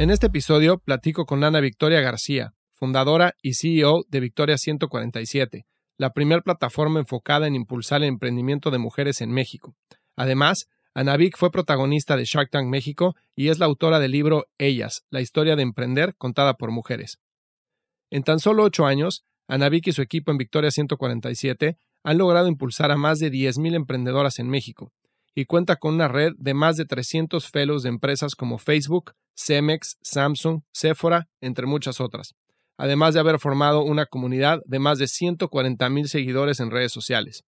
En este episodio platico con Ana Victoria García, fundadora y CEO de Victoria 147, la primera plataforma enfocada en impulsar el emprendimiento de mujeres en México. Además, Ana Vic fue protagonista de Shark Tank México y es la autora del libro Ellas, la historia de emprender contada por mujeres. En tan solo ocho años, Ana Vic y su equipo en Victoria 147 han logrado impulsar a más de 10.000 emprendedoras en México y cuenta con una red de más de 300 fellows de empresas como Facebook, Cemex, Samsung, Sephora, entre muchas otras, además de haber formado una comunidad de más de 140 mil seguidores en redes sociales.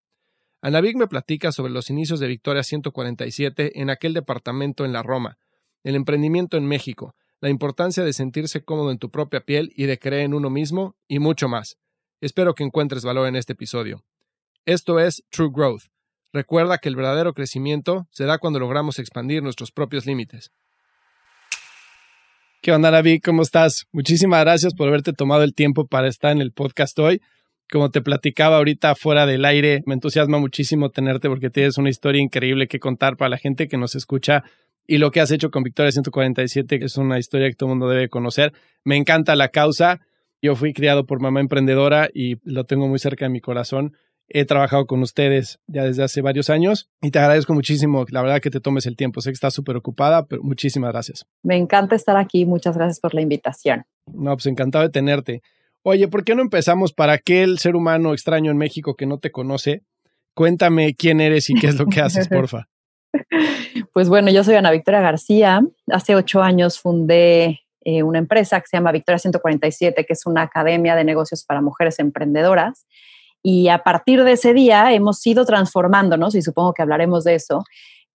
Anavik me platica sobre los inicios de Victoria 147 en aquel departamento en la Roma, el emprendimiento en México, la importancia de sentirse cómodo en tu propia piel y de creer en uno mismo, y mucho más. Espero que encuentres valor en este episodio. Esto es True Growth. Recuerda que el verdadero crecimiento se da cuando logramos expandir nuestros propios límites. ¿Qué onda, David? ¿Cómo estás? Muchísimas gracias por haberte tomado el tiempo para estar en el podcast hoy. Como te platicaba ahorita fuera del aire, me entusiasma muchísimo tenerte porque tienes una historia increíble que contar para la gente que nos escucha y lo que has hecho con Victoria 147, que es una historia que todo el mundo debe conocer. Me encanta la causa. Yo fui criado por mamá emprendedora y lo tengo muy cerca de mi corazón. He trabajado con ustedes ya desde hace varios años y te agradezco muchísimo, la verdad que te tomes el tiempo. Sé que estás súper ocupada, pero muchísimas gracias. Me encanta estar aquí. Muchas gracias por la invitación. No, pues encantado de tenerte. Oye, ¿por qué no empezamos para aquel ser humano extraño en México que no te conoce? Cuéntame quién eres y qué es lo que haces, porfa. Pues bueno, yo soy Ana Victoria García. Hace ocho años fundé eh, una empresa que se llama Victoria 147, que es una academia de negocios para mujeres emprendedoras. Y a partir de ese día hemos ido transformándonos y supongo que hablaremos de eso.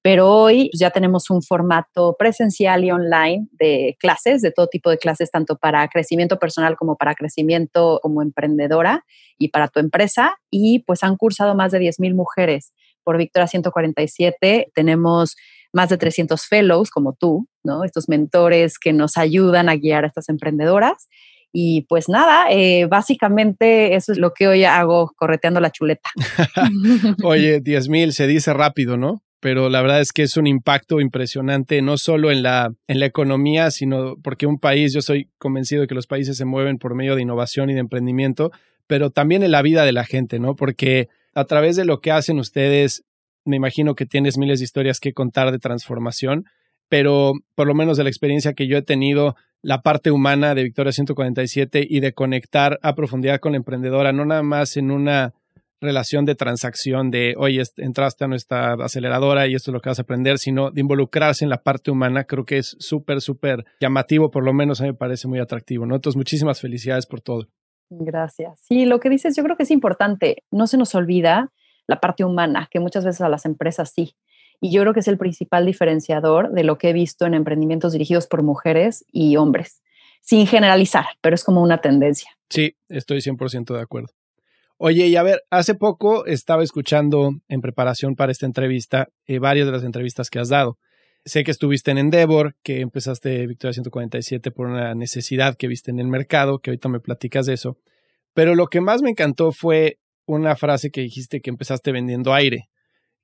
Pero hoy ya tenemos un formato presencial y online de clases, de todo tipo de clases, tanto para crecimiento personal como para crecimiento como emprendedora y para tu empresa. Y pues han cursado más de 10.000 mujeres por Victoria 147. Tenemos más de 300 fellows como tú, ¿no? Estos mentores que nos ayudan a guiar a estas emprendedoras. Y pues nada, eh, básicamente eso es lo que hoy hago correteando la chuleta. Oye, 10 mil se dice rápido, ¿no? Pero la verdad es que es un impacto impresionante, no solo en la, en la economía, sino porque un país, yo soy convencido de que los países se mueven por medio de innovación y de emprendimiento, pero también en la vida de la gente, ¿no? Porque a través de lo que hacen ustedes, me imagino que tienes miles de historias que contar de transformación, pero por lo menos de la experiencia que yo he tenido, la parte humana de Victoria 147 y de conectar a profundidad con la emprendedora, no nada más en una relación de transacción de, oye, entraste a nuestra aceleradora y esto es lo que vas a aprender, sino de involucrarse en la parte humana, creo que es súper, súper llamativo, por lo menos a mí me parece muy atractivo, ¿no? Entonces, muchísimas felicidades por todo. Gracias. Sí, lo que dices yo creo que es importante, no se nos olvida la parte humana, que muchas veces a las empresas sí. Y yo creo que es el principal diferenciador de lo que he visto en emprendimientos dirigidos por mujeres y hombres, sin generalizar, pero es como una tendencia. Sí, estoy 100% de acuerdo. Oye, y a ver, hace poco estaba escuchando en preparación para esta entrevista eh, varias de las entrevistas que has dado. Sé que estuviste en Endeavor, que empezaste Victoria 147 por una necesidad que viste en el mercado, que ahorita me platicas de eso. Pero lo que más me encantó fue una frase que dijiste que empezaste vendiendo aire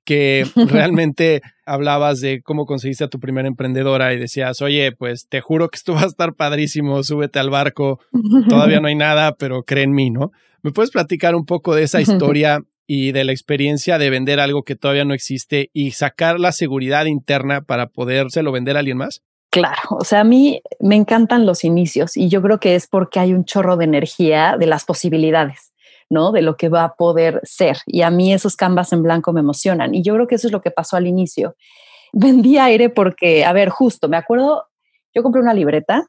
que realmente hablabas de cómo conseguiste a tu primera emprendedora y decías, oye, pues te juro que esto va a estar padrísimo, súbete al barco, todavía no hay nada, pero cree en mí, ¿no? ¿Me puedes platicar un poco de esa historia y de la experiencia de vender algo que todavía no existe y sacar la seguridad interna para podérselo vender a alguien más? Claro, o sea, a mí me encantan los inicios y yo creo que es porque hay un chorro de energía de las posibilidades. ¿No? De lo que va a poder ser. Y a mí esos canvas en blanco me emocionan. Y yo creo que eso es lo que pasó al inicio. vendí aire porque, a ver, justo, me acuerdo, yo compré una libreta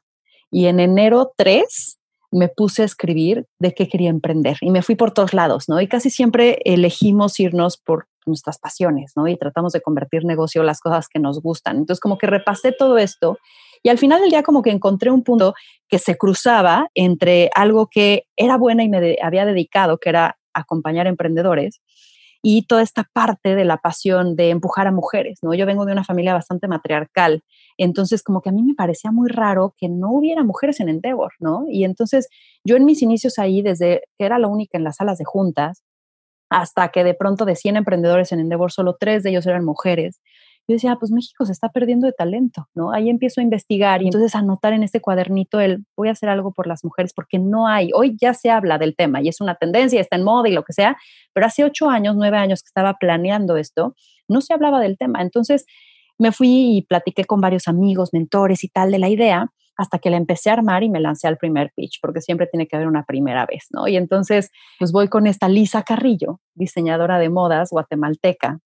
y en enero 3 me puse a escribir de qué quería emprender y me fui por todos lados, ¿no? Y casi siempre elegimos irnos por nuestras pasiones, ¿no? Y tratamos de convertir negocio las cosas que nos gustan. Entonces, como que repasé todo esto y al final del día como que encontré un punto que se cruzaba entre algo que era buena y me había dedicado, que era acompañar emprendedores, y toda esta parte de la pasión de empujar a mujeres, ¿no? Yo vengo de una familia bastante matriarcal, entonces como que a mí me parecía muy raro que no hubiera mujeres en Endeavor, ¿no? Y entonces yo en mis inicios ahí, desde que era la única en las salas de juntas, hasta que de pronto de 100 emprendedores en Endeavor, solo tres de ellos eran mujeres yo decía, ah, pues México se está perdiendo de talento, ¿no? Ahí empiezo a investigar y entonces anotar en este cuadernito el voy a hacer algo por las mujeres porque no hay, hoy ya se habla del tema y es una tendencia, está en moda y lo que sea, pero hace ocho años, nueve años que estaba planeando esto, no se hablaba del tema. Entonces me fui y platiqué con varios amigos, mentores y tal de la idea hasta que la empecé a armar y me lancé al primer pitch, porque siempre tiene que haber una primera vez, ¿no? Y entonces, pues voy con esta Lisa Carrillo, diseñadora de modas guatemalteca,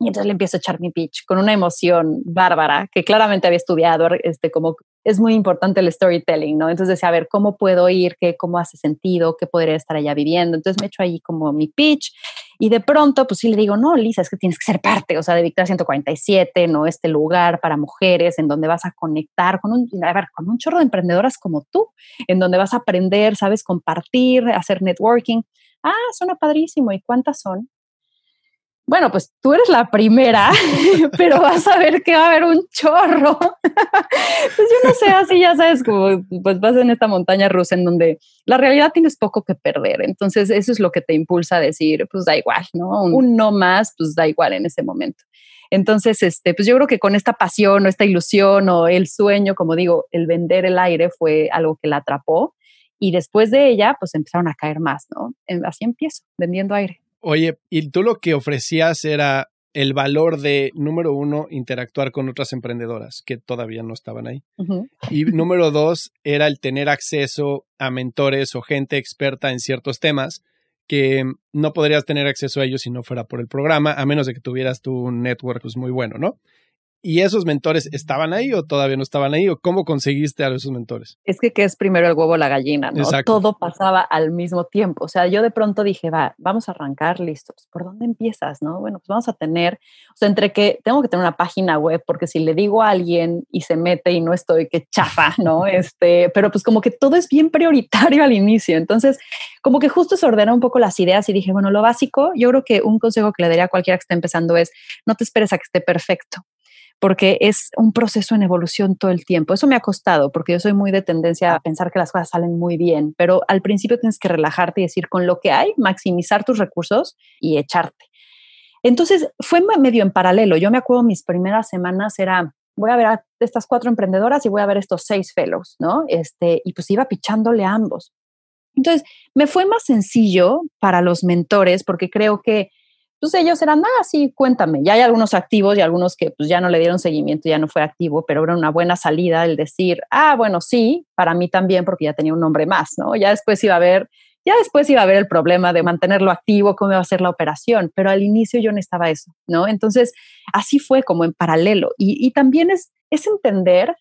y entonces le empiezo a echar mi pitch con una emoción bárbara que claramente había estudiado, este, como es muy importante el storytelling, ¿no? Entonces decía, a ver, ¿cómo puedo ir? ¿Qué, ¿Cómo hace sentido? ¿Qué podría estar allá viviendo? Entonces me echo ahí como mi pitch y de pronto, pues sí le digo, no, Lisa, es que tienes que ser parte, o sea, de Victoria 147, ¿no? Este lugar para mujeres en donde vas a conectar con un, a ver, con un chorro de emprendedoras como tú, en donde vas a aprender, sabes, compartir, hacer networking. Ah, suena padrísimo. ¿Y cuántas son? Bueno, pues tú eres la primera, pero vas a ver que va a haber un chorro. pues yo no sé, así ya sabes, como pues vas en esta montaña rusa en donde la realidad tienes poco que perder. Entonces eso es lo que te impulsa a decir, pues da igual, ¿no? Un, no más, pues da igual en ese momento. Entonces, este, pues yo creo que con esta pasión o esta ilusión o el sueño, como digo, el vender el aire fue algo que la atrapó y después de ella, pues empezaron a caer más, ¿no? Así empiezo, vendiendo aire. Oye, y tú lo que ofrecías era el valor de, número uno, interactuar con otras emprendedoras que todavía no estaban ahí. Y número dos, era el tener acceso a mentores o gente experta en ciertos temas que no podrías tener acceso a ellos si no fuera por el programa, a menos de que tuvieras tu network pues, muy bueno, ¿no? ¿Y esos mentores estaban ahí o todavía no estaban ahí? ¿O cómo conseguiste a esos mentores? Es que, ¿qué es primero el huevo o la gallina? ¿no? Todo pasaba al mismo tiempo. O sea, yo de pronto dije, va, vamos a arrancar, listos. ¿Por dónde empiezas? No? Bueno, pues vamos a tener, o sea, entre que tengo que tener una página web, porque si le digo a alguien y se mete y no estoy, que chafa, ¿no? Este, pero pues como que todo es bien prioritario al inicio. Entonces, como que justo se ordena un poco las ideas y dije, bueno, lo básico, yo creo que un consejo que le daría a cualquiera que esté empezando es, no te esperes a que esté perfecto porque es un proceso en evolución todo el tiempo. Eso me ha costado, porque yo soy muy de tendencia a pensar que las cosas salen muy bien, pero al principio tienes que relajarte y decir, con lo que hay, maximizar tus recursos y echarte. Entonces, fue medio en paralelo. Yo me acuerdo mis primeras semanas era, voy a ver a estas cuatro emprendedoras y voy a ver estos seis fellows, ¿no? Este, y pues iba pichándole a ambos. Entonces, me fue más sencillo para los mentores porque creo que entonces ellos eran, ah, sí, cuéntame. Ya hay algunos activos y algunos que pues ya no le dieron seguimiento, ya no fue activo, pero era una buena salida el decir, ah, bueno, sí, para mí también porque ya tenía un nombre más, ¿no? Ya después iba a haber, ya después iba a haber el problema de mantenerlo activo, cómo iba a ser la operación, pero al inicio yo no estaba eso, ¿no? Entonces, así fue como en paralelo. Y, y también es, es entender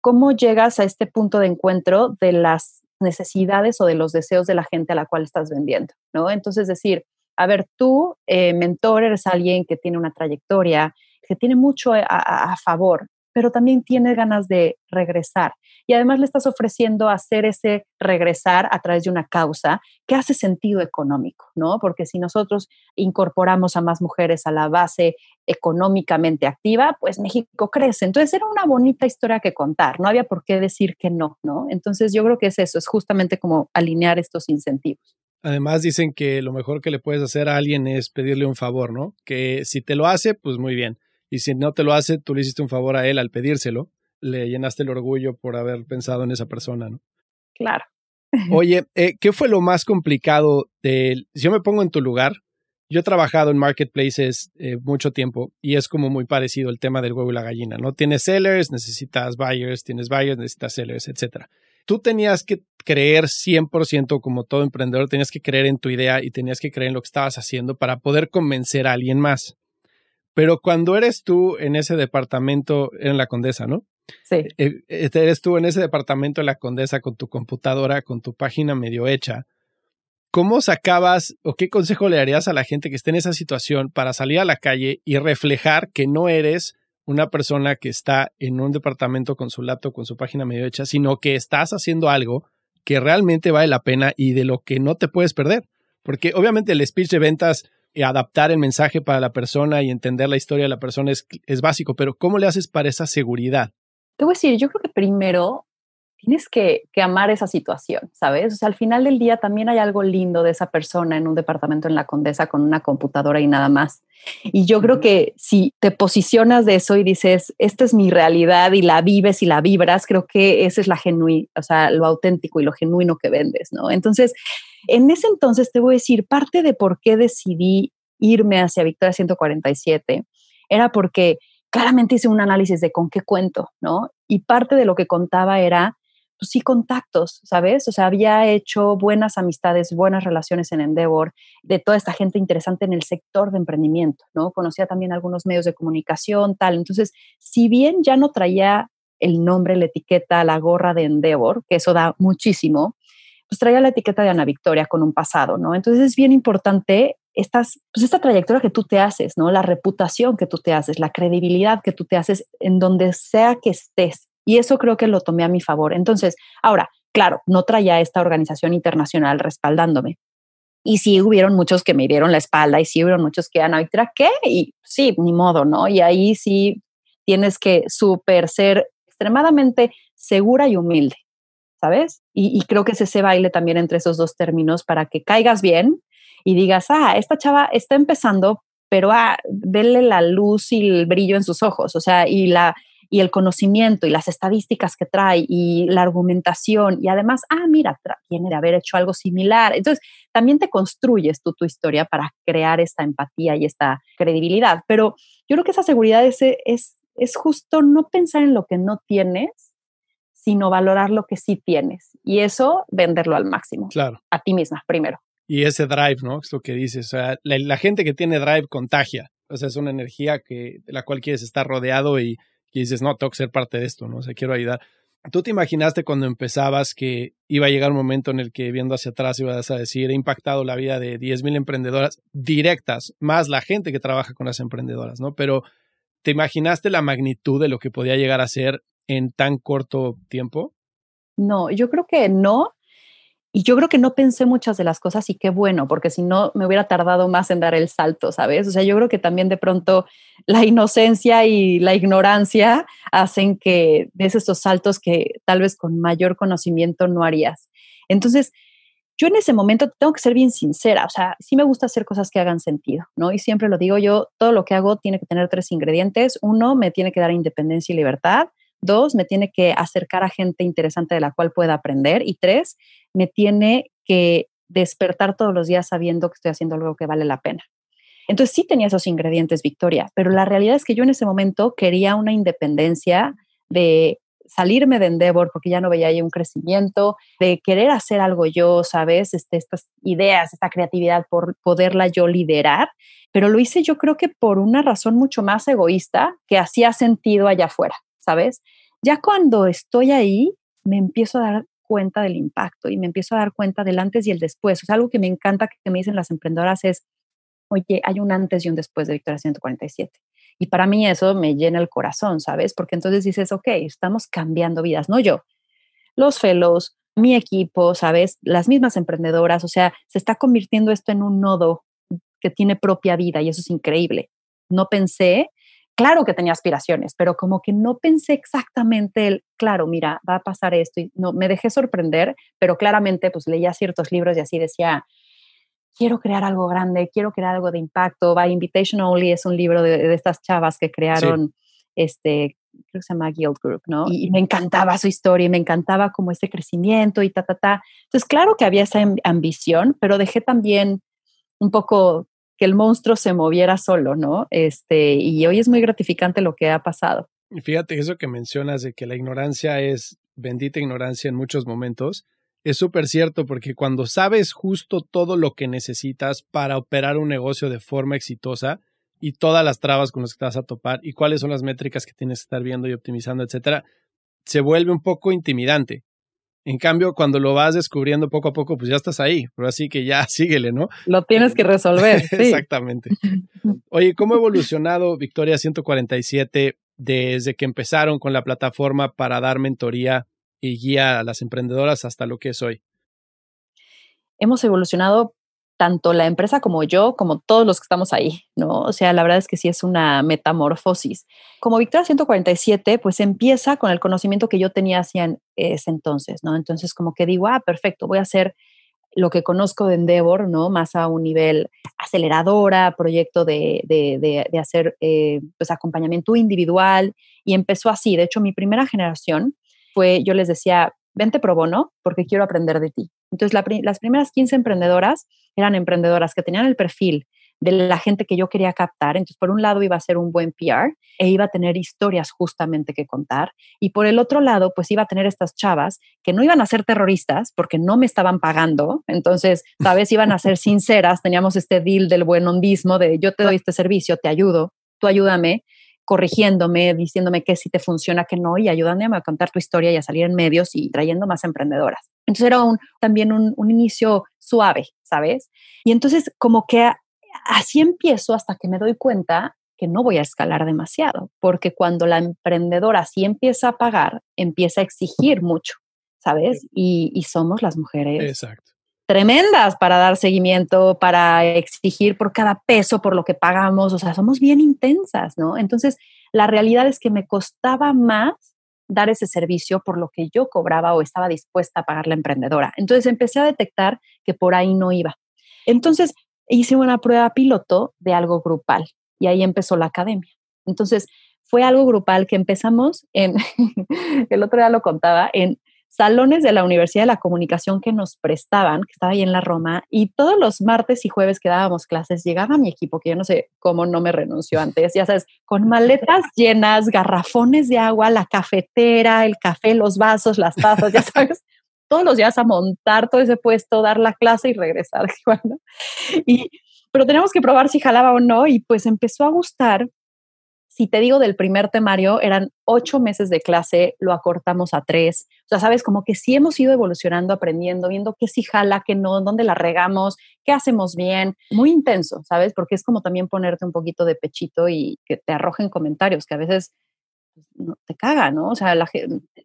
cómo llegas a este punto de encuentro de las necesidades o de los deseos de la gente a la cual estás vendiendo, ¿no? Entonces, decir, a ver, tú, eh, mentor, eres alguien que tiene una trayectoria, que tiene mucho a, favor, pero también tiene ganas de regresar. Y además le estás ofreciendo hacer ese regresar a través de una causa que hace sentido económico, ¿no? Porque si nosotros incorporamos a más mujeres a la base económicamente activa, pues México crece. Entonces era una bonita historia que contar, no había por qué decir que no, ¿no? Entonces yo creo que es eso, es justamente como alinear estos incentivos. Además dicen que lo mejor que le puedes hacer a alguien es pedirle un favor, ¿no? Que si te lo hace, pues muy bien. Y si no te lo hace, tú le hiciste un favor a él al pedírselo. Le llenaste el orgullo por haber pensado en esa persona, ¿no? Claro. Oye, eh, ¿qué fue lo más complicado de... Si yo me pongo en tu lugar, yo he trabajado en marketplaces eh, mucho tiempo y es como muy parecido el tema del huevo y la gallina, ¿no? Tienes sellers, necesitas buyers, tienes buyers, necesitas sellers, etcétera tú tenías que creer 100% como todo emprendedor, tenías que creer en tu idea y tenías que creer en lo que estabas haciendo para poder convencer a alguien más. Pero cuando eres tú en ese departamento, en la Condesa, ¿no? Sí. Eh, eh, eres tú en ese departamento en la Condesa con tu computadora, con tu página medio hecha. ¿Cómo sacabas o qué consejo le darías a la gente que esté en esa situación para salir a la calle y reflejar que no eres una persona que está en un departamento con su laptop, con su página medio hecha, sino que estás haciendo algo que realmente vale la pena y de lo que no te puedes perder? Porque obviamente el speech de ventas y adaptar el mensaje para la persona y entender la historia de la persona es, es básico, pero ¿cómo le haces para esa seguridad? Te voy a decir, yo creo que primero tienes que, que, amar esa situación, ¿sabes? O sea, al final del día también hay algo lindo de esa persona en un departamento en la Condesa con una computadora y nada más. Y yo creo que si te posicionas de eso y dices, esta es mi realidad y la vives y la vibras, creo que esa es la genuina, o sea, lo auténtico y lo genuino que vendes, ¿no? Entonces, en ese entonces te voy a decir, parte de por qué decidí irme hacia Victoria 147 era porque claramente hice un análisis de con qué cuento, ¿no? Y parte de lo que contaba era, pues sí, contactos, ¿sabes? O sea, había hecho buenas amistades, buenas relaciones en Endeavor, de toda esta gente interesante en el sector de emprendimiento, ¿no? Conocía también algunos medios de comunicación, tal. Entonces, si bien ya no traía el nombre, la etiqueta, la gorra de Endeavor, que eso da muchísimo, pues traía la etiqueta de Ana Victoria con un pasado, ¿no? Entonces es bien importante estas, pues esta trayectoria que tú te haces, ¿no? La reputación que tú te haces, la credibilidad que tú te haces en donde sea que estés. Y eso creo que lo tomé a mi favor. Entonces, ahora, claro, no traía esta organización internacional respaldándome. Y sí hubieron muchos que me dieron la espalda y sí hubieron muchos que, Ana Victoria, ¿qué? Y sí, ni modo, ¿no? Y ahí sí tienes que súper ser extremadamente segura y humilde, ¿sabes? Y, y creo que es ese baile también entre esos dos términos para que caigas bien y digas, ah, esta chava está empezando, pero ah, vele la luz y el brillo en sus ojos, o sea, y la y el conocimiento y las estadísticas que trae y la argumentación y además, ah, mira, viene de haber hecho algo similar. Entonces, también te construyes tú tu historia para crear esta empatía y esta credibilidad. Pero yo creo que esa seguridad es, es, es justo no pensar en lo que no tienes, sino valorar lo que sí tienes. Y eso, venderlo al máximo. Claro. A ti misma, primero y ese drive, ¿no? Es lo que dices. O sea, la, gente que tiene drive contagia. O sea, es una energía que, de la cual quieres estar rodeado y, y dices, no, tengo que ser parte de esto, ¿no? O sea, quiero ayudar. ¿Tú te imaginaste cuando empezabas que iba a llegar un momento en el que viendo hacia atrás ibas a decir, he impactado la vida de 10.000 emprendedoras directas, más la gente que trabaja con las emprendedoras, ¿no? Pero ¿te imaginaste la magnitud de lo que podía llegar a ser en tan corto tiempo? No, yo creo que no, y yo creo que no pensé muchas de las cosas y qué bueno, porque si no me hubiera tardado más en dar el salto, ¿sabes? O sea, yo creo que también de pronto la inocencia y la ignorancia hacen que des estos saltos que tal vez con mayor conocimiento no harías. Entonces, yo en ese momento tengo que ser bien sincera, o sea, sí me gusta hacer cosas que hagan sentido, ¿no? Y siempre lo digo yo, todo lo que hago tiene que tener tres ingredientes. Uno, me tiene que dar independencia y libertad. Dos, me tiene que acercar a gente interesante de la cual pueda aprender. Y tres, me tiene que despertar todos los días sabiendo que estoy haciendo algo que vale la pena. Entonces sí tenía esos ingredientes, Victoria, pero la realidad es que yo en ese momento quería una independencia de salirme de Endeavor porque ya no veía ahí un crecimiento, de querer hacer algo yo, ¿sabes? Este, estas ideas, esta creatividad, por poderla yo liderar, pero lo hice yo creo que por una razón mucho más egoísta que hacía sentido allá afuera. ¿sabes? Ya cuando estoy ahí, me empiezo a dar cuenta del impacto y me empiezo a dar cuenta del antes y el después. O sea, algo que me encanta que me dicen las emprendedoras es, oye, hay un antes y un después de Victoria 147. Y para mí eso me llena el corazón, ¿sabes? Porque entonces dices, ok, estamos cambiando vidas, no yo, los fellows, mi equipo, ¿sabes? Las mismas emprendedoras, o sea, se está convirtiendo esto en un nodo que tiene propia vida y eso es increíble. No pensé claro que tenía aspiraciones, pero como que no pensé exactamente el, claro, mira, va a pasar esto y no, me dejé sorprender, pero claramente pues leía ciertos libros y así decía, quiero crear algo grande, quiero crear algo de impacto. By Invitation Only es un libro de, estas chavas que crearon, este, creo que se llama Guild Group, ¿no? Y, y, me encantaba su historia y me encantaba como ese crecimiento y ta, ta, ta. Entonces, claro que había esa ambición, pero dejé también un poco que el monstruo se moviera solo, ¿no? Este, y hoy es muy gratificante lo que ha pasado. Y fíjate eso que mencionas de que la ignorancia es bendita ignorancia en muchos momentos, es súper cierto porque cuando sabes justo todo lo que necesitas para operar un negocio de forma exitosa, y todas las trabas con las que te vas a topar y cuáles son las métricas que tienes que estar viendo y optimizando, etcétera, se vuelve un poco intimidante. En cambio, cuando lo vas descubriendo poco a poco, pues ya estás ahí, pero así que ya síguele, ¿no? Lo tienes que resolver. Sí. Exactamente. Oye, ¿cómo ha evolucionado Victoria 147 desde que empezaron con la plataforma para dar mentoría y guía a las emprendedoras hasta lo que es hoy? Hemos evolucionado tanto la empresa como yo, como todos los que estamos ahí, ¿no? O sea, la verdad es que sí es una metamorfosis. Como Victoria 147, pues empieza con el conocimiento que yo tenía hacia ese entonces, ¿no? Entonces, como que digo, ah, perfecto, voy a hacer lo que conozco de Endeavor, ¿no? Más a un nivel aceleradora, proyecto de, de, de, hacer, eh, pues, acompañamiento individual. Y empezó así. De hecho, mi primera generación fue, yo les decía, vente pro bono porque quiero aprender de ti. Entonces, las primeras 15 emprendedoras eran emprendedoras que tenían el perfil de la gente que yo quería captar. Entonces, por un lado iba a ser un buen PR e iba a tener historias justamente que contar. Y por el otro lado, pues iba a tener estas chavas que no iban a ser terroristas porque no me estaban pagando. Entonces, sabes, iban a ser sinceras. Teníamos este deal del buen hondismo de yo te doy este servicio, te ayudo, tú ayúdame corrigiéndome, diciéndome que si te funciona, que no, y ayudándome a contar tu historia y a salir en medios y trayendo más emprendedoras. Entonces era un, también un, un inicio suave, ¿sabes? Y entonces como que así empiezo hasta que me doy cuenta que no voy a escalar demasiado, porque cuando la emprendedora sí empieza a pagar, empieza a exigir mucho, ¿sabes? Y, y somos las mujeres Exacto tremendas para dar seguimiento, para exigir por cada peso, por lo que pagamos, o sea, somos bien intensas, ¿no? Entonces, la realidad es que me costaba más dar ese servicio por lo que yo cobraba o estaba dispuesta a pagar la emprendedora. Entonces, empecé a detectar que por ahí no iba. Entonces, hice una prueba piloto de algo grupal y ahí empezó la academia. Entonces, fue algo grupal que empezamos en, el otro día lo contaba, en salones de la Universidad de la Comunicación que nos prestaban, que estaba ahí en la Roma, y todos los martes y jueves que dábamos clases, llegaba mi equipo, que yo no sé cómo no me renunció antes, ya sabes, con maletas llenas, garrafones de agua, la cafetera, el café, los vasos, las tazas, ya sabes, todos los días a montar todo ese puesto, dar la clase y regresar. Y, pero tenemos que probar si jalaba o no, y pues empezó a gustar si te digo del primer temario, eran ocho meses de clase, lo acortamos a tres. O sea, sabes, como que sí hemos ido evolucionando, aprendiendo, viendo qué sí jala, qué no, dónde la regamos, qué hacemos bien. Muy intenso, ¿sabes? Porque es como también ponerte un poquito de pechito y que te arrojen comentarios que a veces pues, no, te caga, ¿no? O sea, la,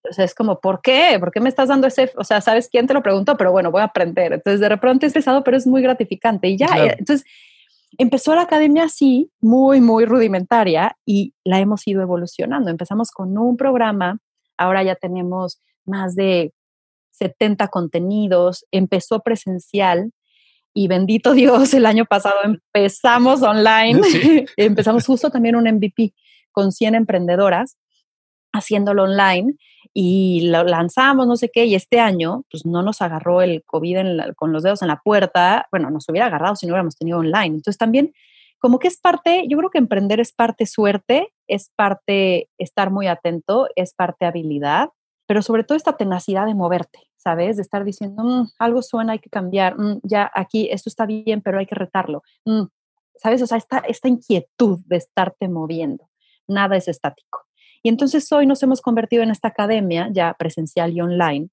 o sea, es como, ¿por qué? ¿Por qué me estás dando ese? O sea, ¿sabes quién te lo preguntó? Pero bueno, voy a aprender. Entonces, de repente es pesado, pero es muy gratificante. Y ya, claro. entonces empezó la academia así, muy, muy rudimentaria, y la hemos ido evolucionando. Empezamos con un programa, ahora ya tenemos más de 70 contenidos, empezó presencial y bendito Dios, el año pasado empezamos online, sí. empezamos justo también un MVP con 100 emprendedoras haciéndolo online y lo lanzamos, no sé qué, y este año, pues no nos agarró el COVID la, con los dedos en la puerta, bueno, nos hubiera agarrado si no hubiéramos tenido online. Entonces también, como que es parte, yo creo que emprender es parte suerte, es parte estar muy atento, es parte habilidad, pero sobre todo esta tenacidad de moverte, ¿sabes? De estar diciendo, mmm, algo suena, hay que cambiar, mmm, ya aquí esto está bien, pero hay que retarlo, mmm, ¿sabes? O sea, esta, esta inquietud de estarte moviendo, nada es estático. Y entonces hoy nos hemos convertido en esta academia ya presencial y online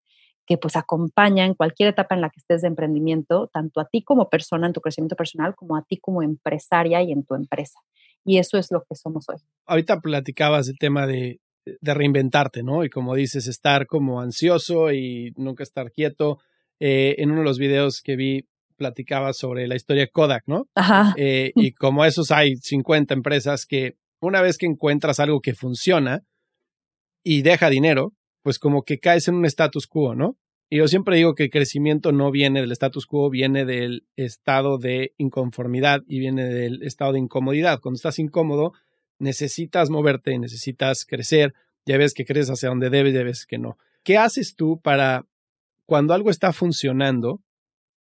que pues acompaña en cualquier etapa en la que estés de emprendimiento, tanto a ti como persona en tu crecimiento personal, como a ti como empresaria y en tu empresa. Y eso es lo que somos hoy. Ahorita platicabas el tema de, de reinventarte, ¿no? Y como dices, estar como ansioso y nunca estar quieto. Eh, en uno de los videos que vi, platicabas sobre la historia de Kodak, ¿no? Ajá. Eh, y como esos hay 50 empresas que una vez que encuentras algo que funciona y deja dinero, pues como que caes en un status quo, ¿no? Y yo siempre digo que el crecimiento no viene del status quo, viene del estado de inconformidad y viene del estado de incomodidad. Cuando estás incómodo, necesitas moverte, necesitas crecer, ya ves que crees hacia donde debes, ya ves que no. ¿Qué haces tú para cuando algo está funcionando,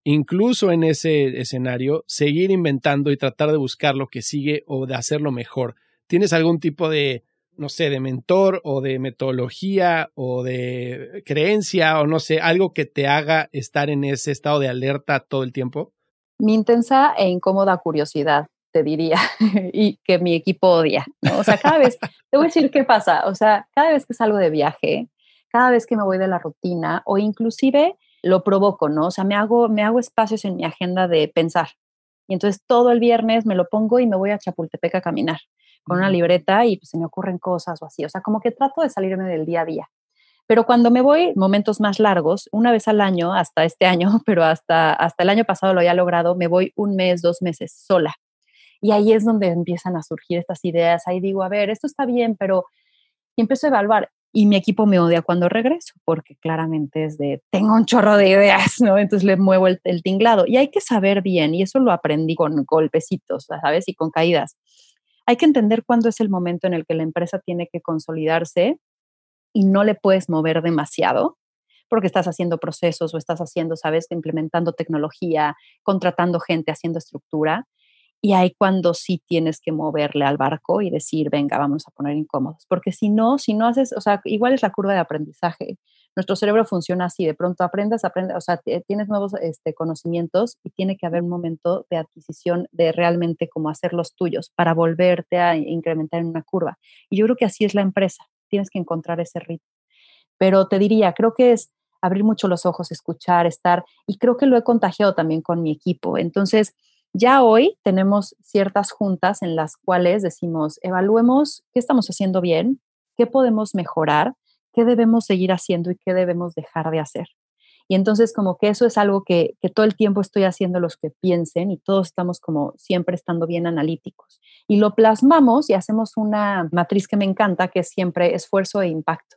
incluso en ese escenario, seguir inventando y tratar de buscar lo que sigue o de hacerlo mejor? ¿Tienes algún tipo de, no sé, de mentor o de metodología o de creencia o no sé, algo que te haga estar en ese estado de alerta todo el tiempo? Mi intensa e incómoda curiosidad. te diría, y que mi equipo odia. ¿no? O sea, cada vez, te voy a decir qué pasa, o sea, cada vez que salgo de viaje, cada vez que me voy de la rutina o inclusive lo provoco, ¿no? O sea, me hago, me hago espacios en mi agenda de pensar. Y entonces todo el viernes me lo pongo y me voy a Chapultepec a caminar con una libreta y pues, se me ocurren cosas o así. O sea, como que trato de salirme del día a día. Pero cuando me voy momentos más largos, una vez al año, hasta este año, pero hasta, hasta el año pasado lo había logrado, me voy un mes, dos meses sola. Y ahí es donde empiezan a surgir estas ideas. Ahí digo, a ver, esto está bien, pero y empiezo a evaluar. Y mi equipo me odia cuando regreso, porque claramente es de, tengo un chorro de ideas, ¿no? Entonces le muevo el, el tinglado. Y hay que saber bien, y eso lo aprendí con golpecitos, ¿sabes? Y con caídas. Hay que entender cuándo es el momento en el que la empresa tiene que consolidarse y no le puedes mover demasiado porque estás haciendo procesos o estás haciendo, sabes, implementando tecnología, contratando gente, haciendo estructura. Y ahí cuando sí tienes que moverle al barco y decir, venga, vamos a poner incómodos. Porque si no, si no haces, o sea, igual es la curva de aprendizaje. Nuestro cerebro funciona así, de pronto aprendes, aprendes, o sea, tienes nuevos este, conocimientos y tiene que haber un momento de adquisición de realmente como hacer los tuyos para volverte a incrementar en una curva. Y yo creo que así es la empresa tienes que encontrar ese ritmo. Pero te diría, creo que es abrir mucho los ojos, escuchar, estar, y creo que lo he contagiado también con mi equipo. Entonces, ya hoy tenemos ciertas juntas en las cuales decimos, evaluemos qué estamos haciendo bien, qué podemos mejorar, qué debemos seguir haciendo y qué debemos dejar de hacer. Y entonces como que eso es algo que, que, todo el tiempo estoy haciendo los que piensen y todos estamos como siempre estando bien analíticos. Y lo plasmamos y hacemos una matriz que me encanta, que es siempre esfuerzo e impacto.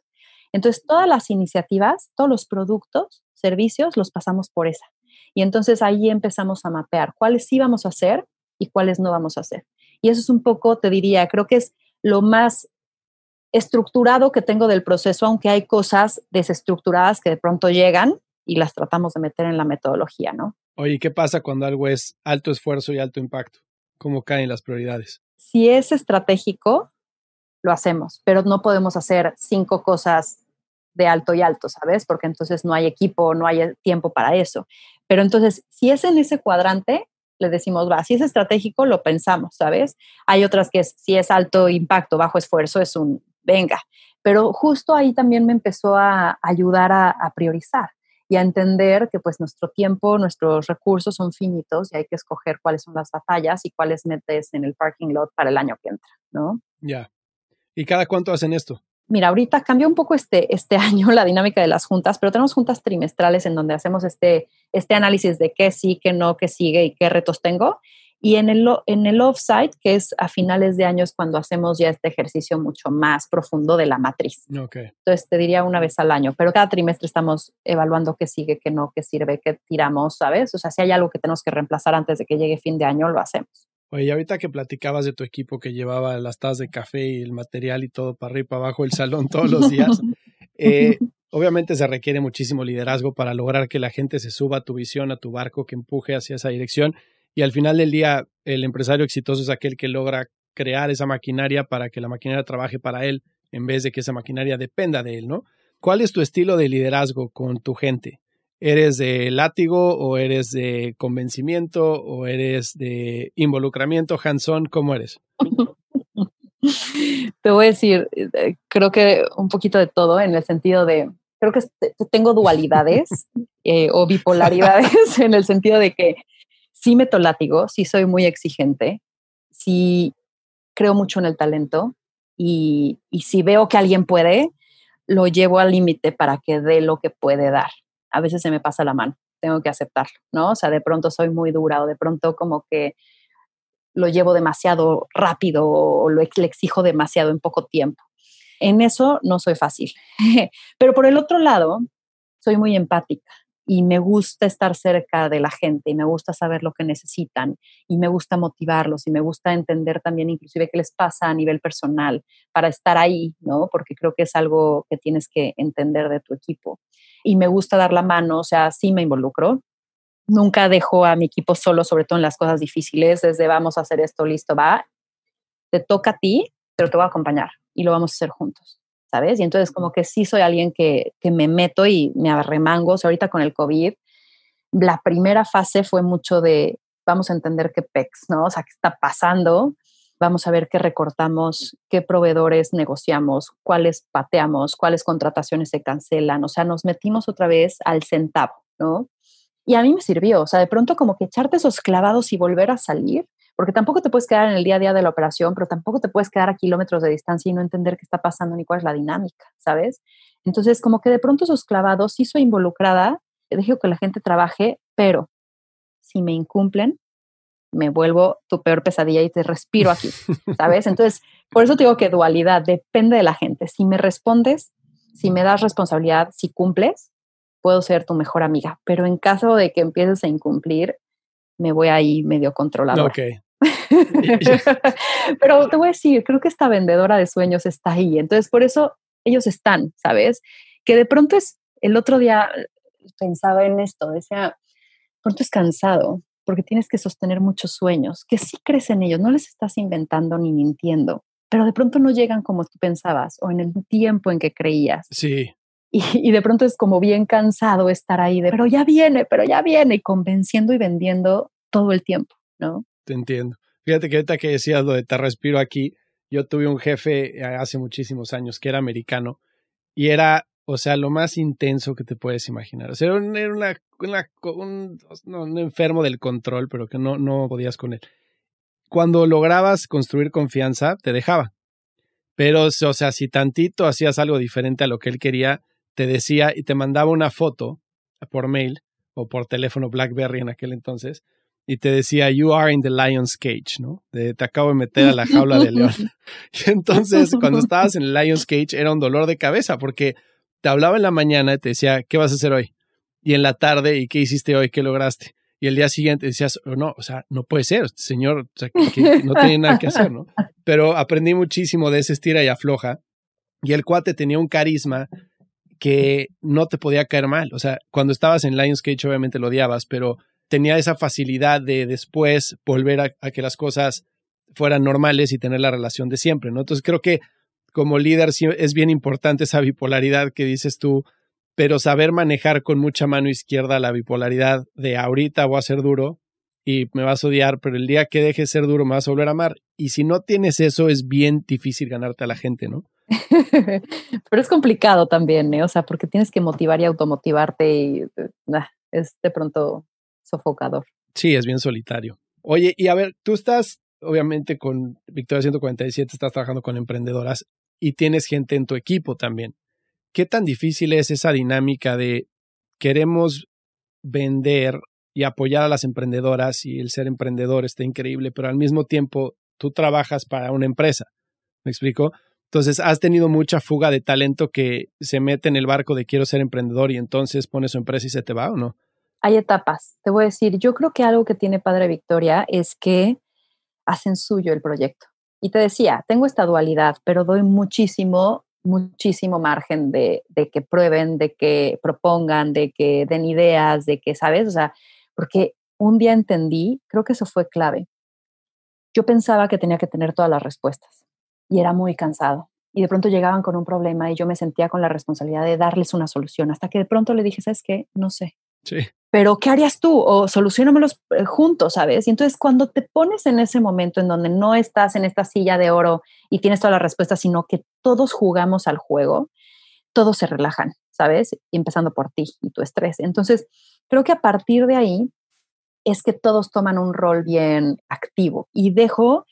Entonces todas las iniciativas, todos los productos, servicios, los pasamos por esa. Y entonces ahí empezamos a mapear cuáles sí vamos a hacer y cuáles no vamos a hacer. Y eso es un poco, te diría, creo que es lo más estructurado que tengo del proceso, aunque hay cosas desestructuradas que de pronto llegan y las tratamos de meter en la metodología, ¿no? Oye, ¿qué pasa cuando algo es alto esfuerzo y alto impacto? ¿Cómo caen las prioridades? Si es estratégico, lo hacemos, pero no podemos hacer cinco cosas de alto y alto, ¿sabes? Porque entonces no hay equipo, no hay tiempo para eso. Pero entonces, si es en ese cuadrante, le decimos, va, si es estratégico, lo pensamos, ¿sabes? Hay otras que es, si es alto impacto, bajo esfuerzo, es un, venga. Pero justo ahí también me empezó a ayudar a priorizar y a entender que pues nuestro tiempo, nuestros recursos son finitos y hay que escoger cuáles son las batallas y cuáles metes en el parking lot para el año que entra, ¿no? Ya. ¿Y cada cuánto hacen esto? Mira, ahorita cambió un poco este, este año la dinámica de las juntas, pero tenemos juntas trimestrales en donde hacemos este, este análisis de qué sí, qué no, qué sigue y qué retos tengo. Y en el, en el offsite, que es a finales de años cuando hacemos ya este ejercicio mucho más profundo de la matriz. Okay. Entonces, te diría una vez al año, pero cada trimestre estamos evaluando qué sigue, qué no, qué sirve, qué tiramos, ¿sabes? O sea, si hay algo que tenemos que reemplazar antes de que llegue fin de año, lo hacemos. Oye, ahorita que platicabas de tu equipo que llevaba las tazas de café y el material y todo para arriba y para abajo del salón todos los días, eh, obviamente se requiere muchísimo liderazgo para lograr que la gente se suba a tu visión, a tu barco, que empuje hacia esa dirección. Y al final del día, el empresario exitoso es aquel que logra crear esa maquinaria para que la maquinaria trabaje para él en vez de que esa maquinaria dependa de él, ¿no? ¿Cuál es tu estilo de liderazgo con tu gente? ¿Eres de látigo o eres de convencimiento o eres de involucramiento, Hanson? ¿Cómo eres? Te voy a decir, eh, creo que un poquito de todo en el sentido de, creo que tengo dualidades eh, o bipolaridades en el sentido de que sí meto látigo, sí soy muy exigente, sí creo mucho en el talento y, si veo que alguien puede, lo llevo al límite para que dé lo que puede dar. A veces se me pasa la mano, tengo que aceptarlo, ¿no? O sea, de pronto soy muy dura o de pronto como que lo llevo demasiado rápido o lo, le exijo demasiado en poco tiempo. En eso no soy fácil. Pero por el otro lado, soy muy empática y me gusta estar cerca de la gente y me gusta saber lo que necesitan y me gusta motivarlos y me gusta entender también inclusive qué les pasa a nivel personal para estar ahí, ¿no? Porque creo que es algo que tienes que entender de tu equipo. Y me gusta dar la mano, o sea, sí me involucro. Nunca dejo a mi equipo solo, sobre todo en las cosas difíciles, desde vamos a hacer esto, listo, va. Te toca a ti, pero te voy a acompañar y lo vamos a hacer juntos. ¿Sabes? Y entonces como que sí soy alguien que, que me meto y me arremango. O sea, ahorita con el COVID, la primera fase fue mucho de vamos a entender qué PEX, ¿no? O sea, qué está pasando, vamos a ver qué recortamos, qué proveedores negociamos, cuáles pateamos, cuáles contrataciones se cancelan, o sea, nos metimos otra vez al centavo, ¿no? Y a mí me sirvió, o sea, de pronto como que echarte esos clavados y volver a salir, porque tampoco te puedes quedar en el día a día de la operación, pero tampoco te puedes quedar a kilómetros de distancia y no entender qué está pasando ni cuál es la dinámica, ¿sabes? Entonces, como que de pronto esos clavados sí soy involucrada, dejo que la gente trabaje, pero si me incumplen, me vuelvo tu peor pesadilla y te respiro aquí, ¿sabes? Entonces, por eso te digo que dualidad depende de la gente. Si me respondes, si me das responsabilidad, si cumples, puedo ser tu mejor amiga. Pero en caso de que empieces a incumplir, me voy ahí medio controlado. Ok. Pero te voy a decir, creo que esta vendedora de sueños está ahí. Entonces, por eso ellos están, ¿sabes? Que de pronto es, el otro día pensaba en esto, decía, pronto es cansado porque tienes que sostener muchos sueños, que sí crees en ellos, no les estás inventando ni mintiendo, pero de pronto no llegan como tú pensabas o en el tiempo en que creías. Sí. Y, de pronto es como bien cansado estar ahí de, pero ya viene, pero ya viene, y convenciendo y vendiendo todo el tiempo, ¿no? Te entiendo. Fíjate que ahorita que decías lo de te respiro aquí, yo tuve un jefe hace muchísimos años que era americano y era o sea, lo más intenso que te puedes imaginar. O sea, era una, un, un, enfermo del control, pero que no, no podías con él. Cuando lograbas construir confianza, te dejaba. Pero, o sea, si tantito hacías algo diferente a lo que él quería, te decía y te mandaba una foto por mail o por teléfono BlackBerry en aquel entonces y te decía, you are in the lion's cage, ¿no? te acabo de meter a la jaula de león. y entonces, cuando estabas en el lion's cage, era un dolor de cabeza porque te hablaba en la mañana y te decía, ¿qué vas a hacer hoy? Y en la tarde, ¿y qué hiciste hoy? ¿Qué lograste? Y el día siguiente decías, oh, no, o sea, no puede ser, este señor, o sea, que, no tiene nada que hacer, ¿no? Pero aprendí muchísimo de ese estira y afloja. Y el cuate tenía un carisma que no te podía caer mal. O sea, cuando estabas en Lionsgate obviamente lo odiabas, pero tenía esa facilidad de después volver a, que las cosas fueran normales y tener la relación de siempre, ¿no? Entonces creo que como líder es bien importante esa bipolaridad que dices tú, pero saber manejar con mucha mano izquierda la bipolaridad de ahorita voy a ser duro y me vas a odiar, pero el día que dejes ser duro me vas a volver a amar. Y si no tienes eso, es bien difícil ganarte a la gente, ¿no? pero es complicado también, ¿eh? O sea, porque tienes que motivar y automotivarte y es de pronto sofocador. Sí, es bien solitario. Oye, y a ver, tú estás, obviamente, con Victoria 147, estás trabajando con emprendedoras y tienes gente en tu equipo también. ¿Qué tan difícil es esa dinámica de queremos vender y apoyar a las emprendedoras y el ser emprendedor está increíble, pero al mismo tiempo tú trabajas para una empresa? ¿Me explico? Entonces, has tenido mucha fuga de talento que se mete en el barco de quiero ser emprendedor y entonces pone su empresa y se te va o no? Hay etapas. Te voy a decir, yo creo que algo que tiene Padre Victoria es que hacen suyo el proyecto. Y te decía, tengo esta dualidad, pero doy muchísimo, muchísimo margen de, que prueben, de que propongan, de que den ideas, de que, ¿sabes? O sea, porque un día entendí, creo que eso fue clave. Yo pensaba que tenía que tener todas las respuestas y era muy cansado. Y de pronto llegaban con un problema y yo me sentía con la responsabilidad de darles una solución, hasta que de pronto le dije, ¿sabes qué? No sé. Sí pero ¿qué harías tú? O solucionamelos eh, juntos, ¿sabes? Y entonces cuando te pones en ese momento en donde no estás en esta silla de oro y tienes todas las respuestas, sino que todos jugamos al juego, todos se relajan, ¿sabes? Y empezando por ti y tu estrés. Entonces, creo que a partir de ahí es que todos toman un rol bien activo y dejo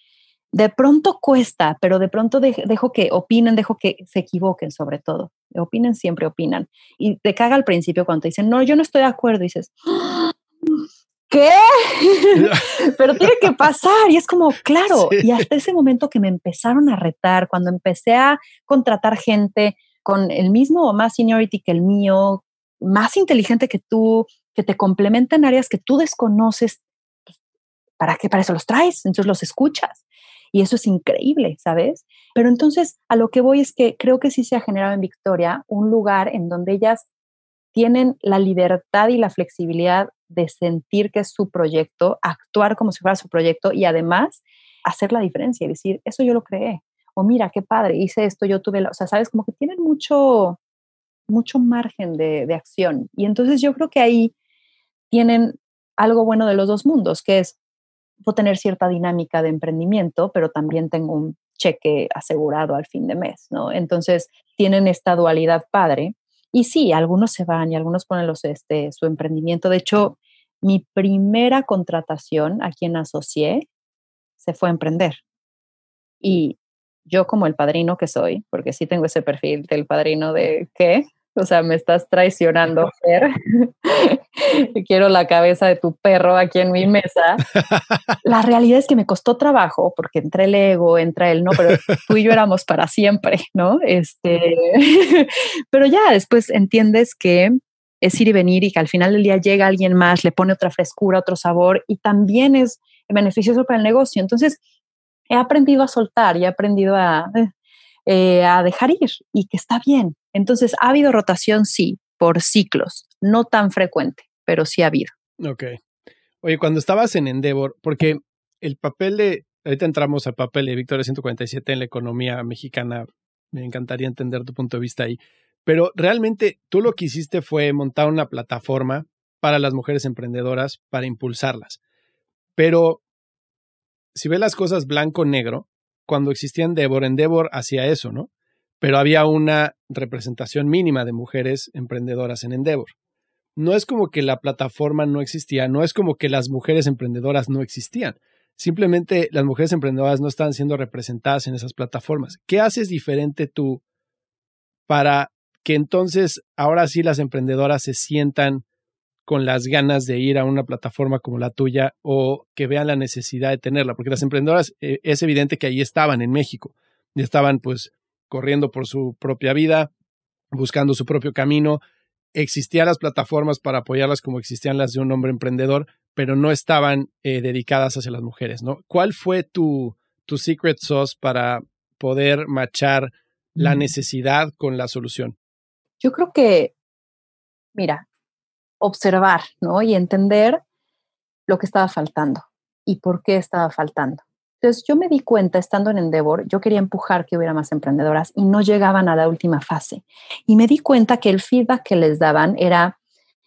de pronto cuesta, pero de pronto dejo que opinen, dejo que se equivoquen sobre todo. Opinen siempre, opinan. Y te caga al principio cuando te dicen, no, yo no estoy de acuerdo. Y dices, ¿qué? pero tiene que pasar. Y es como, claro. Y hasta ese momento que me empezaron a retar, cuando empecé a contratar gente con el mismo o más seniority que el mío, más inteligente que tú, que te complementa en áreas que tú desconoces, pues, ¿para qué? Para eso los traes, entonces los escuchas. Y eso es increíble, ¿sabes? Pero entonces a lo que voy es que creo que sí se ha generado en Victoria un lugar en donde ellas tienen la libertad y la flexibilidad de sentir que es su proyecto, actuar como si fuera su proyecto y además hacer la diferencia y decir, eso yo lo creé. O mira, qué padre, hice esto, yo tuve, o sea, sabes, como que tienen mucho, mucho margen de, de acción. Y entonces yo creo que ahí tienen algo bueno de los dos mundos, que es puedo tener cierta dinámica de emprendimiento, pero también tengo un cheque asegurado al fin de mes, ¿no? Entonces, tienen esta dualidad padre. Y sí, algunos se van y algunos ponen los, este, su emprendimiento. De hecho, mi primera contratación a quien asocié se fue a emprender. Y yo como el padrino que soy, porque sí tengo ese perfil del padrino de qué, o sea, me estás traicionando, Fer. Quiero la cabeza de tu perro aquí en mi mesa. La realidad es que me costó trabajo porque entra el ego, entra el no, pero tú y yo éramos para siempre, ¿no? Este, pero ya después entiendes que es ir y venir y que al final del día llega alguien más, le pone otra frescura, otro sabor y también es beneficioso para el negocio. Entonces, he aprendido a soltar y he aprendido a, eh, a dejar ir y que está bien. Entonces, ha habido rotación, sí, por ciclos, no tan frecuente, pero sí ha habido. Ok. Oye, cuando estabas en Endeavor, porque el papel de, ahorita entramos al papel de Victoria 147 en la economía mexicana, me encantaría entender tu punto de vista ahí, pero realmente tú lo que hiciste fue montar una plataforma para las mujeres emprendedoras, para impulsarlas. Pero si ves las cosas blanco-negro, cuando existía Endeavor, Endeavor hacía eso, ¿no? Pero había una representación mínima de mujeres emprendedoras en Endeavor. No es como que la plataforma no existía, no es como que las mujeres emprendedoras no existían. Simplemente las mujeres emprendedoras no estaban siendo representadas en esas plataformas. ¿Qué haces diferente tú para que entonces ahora sí las emprendedoras se sientan con las ganas de ir a una plataforma como la tuya o que vean la necesidad de tenerla, porque las emprendedoras eh, es evidente que ahí estaban en México y estaban pues corriendo por su propia vida, buscando su propio camino. Existían las plataformas para apoyarlas como existían las de un hombre emprendedor, pero no estaban eh, dedicadas hacia las mujeres, ¿no? ¿Cuál fue tu, tu secret sauce para poder machar la necesidad con la solución? Yo creo que, mira, observar, ¿no? Y entender lo que estaba faltando y por qué estaba faltando. Entonces yo me di cuenta, estando en Endeavor, yo quería empujar que hubiera más emprendedoras y no llegaban a la última fase. Y me di cuenta que el feedback que les daban era,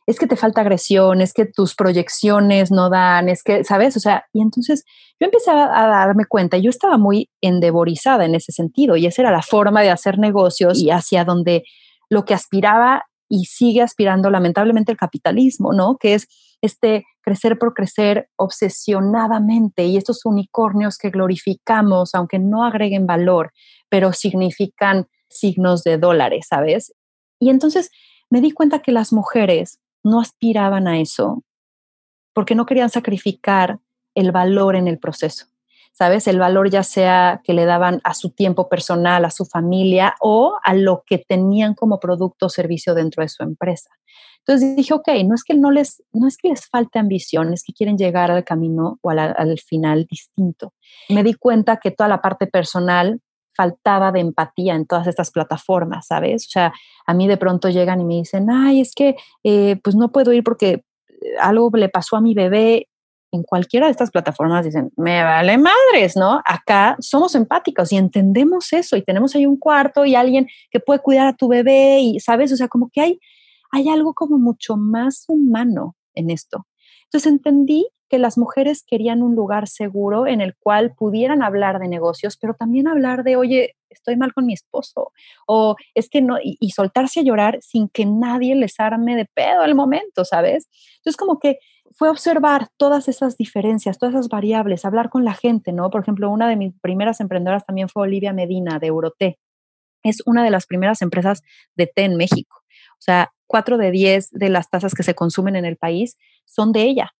es que te falta agresión, es que tus proyecciones no dan, es que, ¿sabes? O sea, y entonces yo empecé a, darme cuenta, yo estaba muy endevorizada en ese sentido y esa era la forma de hacer negocios y hacia donde lo que aspiraba y sigue aspirando lamentablemente el capitalismo, ¿no? Que es este crecer por crecer obsesionadamente y estos unicornios que glorificamos, aunque no agreguen valor, pero significan signos de dólares, ¿sabes? Y entonces me di cuenta que las mujeres no aspiraban a eso porque no querían sacrificar el valor en el proceso. ¿Sabes? El valor ya sea que le daban a su tiempo personal, a su familia o a lo que tenían como producto o servicio dentro de su empresa. Entonces dije, ok, no es que no les, no es que les falte ambición, es que quieren llegar al camino o al, final distinto. Me di cuenta que toda la parte personal faltaba de empatía en todas estas plataformas, ¿sabes? O sea, a mí de pronto llegan y me dicen, ay, es que eh, pues no puedo ir porque algo le pasó a mi bebé en cualquiera de estas plataformas dicen, me vale madres, ¿no? Acá somos empáticos y entendemos eso y tenemos ahí un cuarto y alguien que puede cuidar a tu bebé y, ¿sabes? O sea, como que hay, hay algo como mucho más humano en esto. Entonces entendí que las mujeres querían un lugar seguro en el cual pudieran hablar de negocios, pero también hablar de, oye, estoy mal con mi esposo, o es que no, y, soltarse a llorar sin que nadie les arme de pedo al momento, ¿sabes? Entonces como que fue observar todas esas diferencias, todas esas variables, hablar con la gente, ¿no? Por ejemplo, una de mis primeras emprendedoras también fue Olivia Medina de Euroté. Es una de las primeras empresas de té en México. O sea, cuatro de diez de las tazas que se consumen en el país son de ella.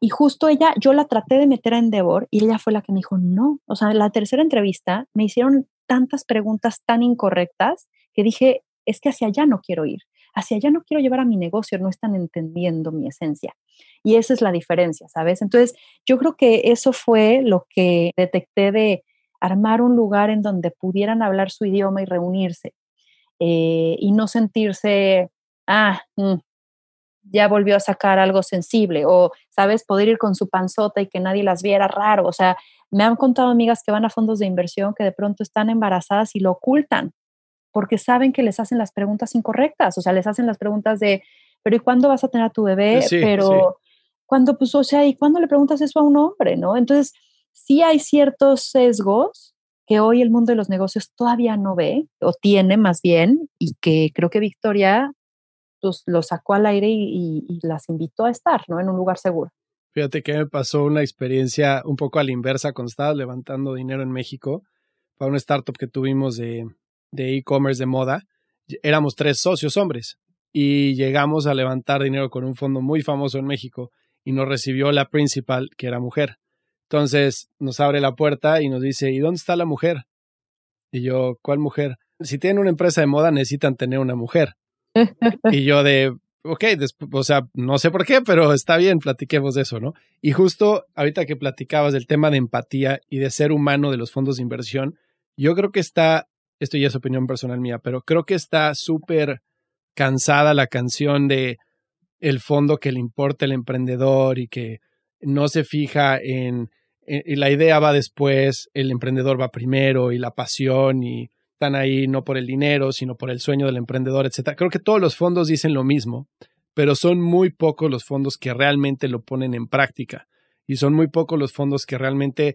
Y justo ella, yo la traté de meter a Endeavor y ella fue la que me dijo, no. O sea, en la tercera entrevista me hicieron tantas preguntas tan incorrectas que dije, es que hacia allá no quiero ir hacia allá no quiero llevar a mi negocio, no están entendiendo mi esencia. Y esa es la diferencia, ¿sabes? Entonces, yo creo que eso fue lo que detecté de armar un lugar en donde pudieran hablar su idioma y reunirse eh, y no sentirse, ah, mm, ya volvió a sacar algo sensible o, ¿sabes? Poder ir con su panzota y que nadie las viera raro. O sea, me han contado amigas que van a fondos de inversión que de pronto están embarazadas y lo ocultan porque saben que les hacen las preguntas incorrectas, o sea, les hacen las preguntas de, pero ¿y cuándo vas a tener a tu bebé? pero Cuando, pues, o sea, ¿y cuándo le preguntas eso a un hombre, no? Entonces, sí hay ciertos sesgos que hoy el mundo de los negocios todavía no ve, o tiene más bien, y que creo que Victoria pues, lo sacó al aire y, y, las invitó a estar, ¿no? En un lugar seguro. Fíjate que me pasó una experiencia un poco a la inversa cuando estaba levantando dinero en México para una startup que tuvimos de e-commerce de, de moda. Éramos tres socios hombres y llegamos a levantar dinero con un fondo muy famoso en México y nos recibió la principal, que era mujer. Entonces nos abre la puerta y nos dice, ¿y dónde está la mujer? Y yo, ¿cuál mujer? Si tienen una empresa de moda necesitan tener una mujer. y yo de, ok, o sea, no sé por qué, pero está bien, platiquemos de eso, ¿no? Y justo ahorita que platicabas del tema de empatía y de ser humano de los fondos de inversión, yo creo que está, esto ya es opinión personal mía, pero creo que está súper cansada la canción de el fondo que le importa el emprendedor y que no se fija en, la idea va después, el emprendedor va primero y la pasión y están ahí no por el dinero, sino por el sueño del emprendedor, etcétera. Creo que todos los fondos dicen lo mismo, pero son muy pocos los fondos que realmente lo ponen en práctica y son muy pocos los fondos que realmente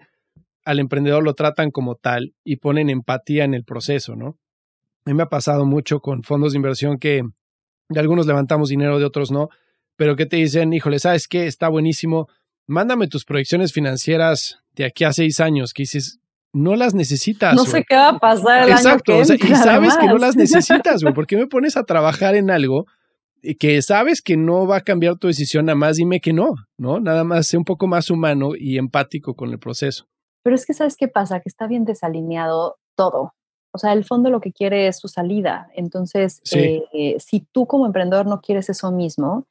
al emprendedor lo tratan como tal y ponen empatía en el proceso, ¿no? A mí me ha pasado mucho con fondos de inversión que de algunos levantamos dinero, de otros no, pero que te dicen, híjole, ¿sabes qué? Está buenísimo, mándame tus proyecciones financieras de aquí a seis años, que dices, no las necesitas. No sé qué va a pasar el Exacto, año y sabes que no las necesitas, güey, ¿por qué me pones a trabajar en algo que sabes que no va a cambiar tu decisión? Nada más dime que no, ¿no? Nada más sé un poco más humano y empático con el proceso. Pero es que, ¿sabes qué pasa? Que está bien desalineado todo. O sea, el fondo lo que quiere es su salida. Entonces, eh, si tú como emprendedor no quieres eso mismo,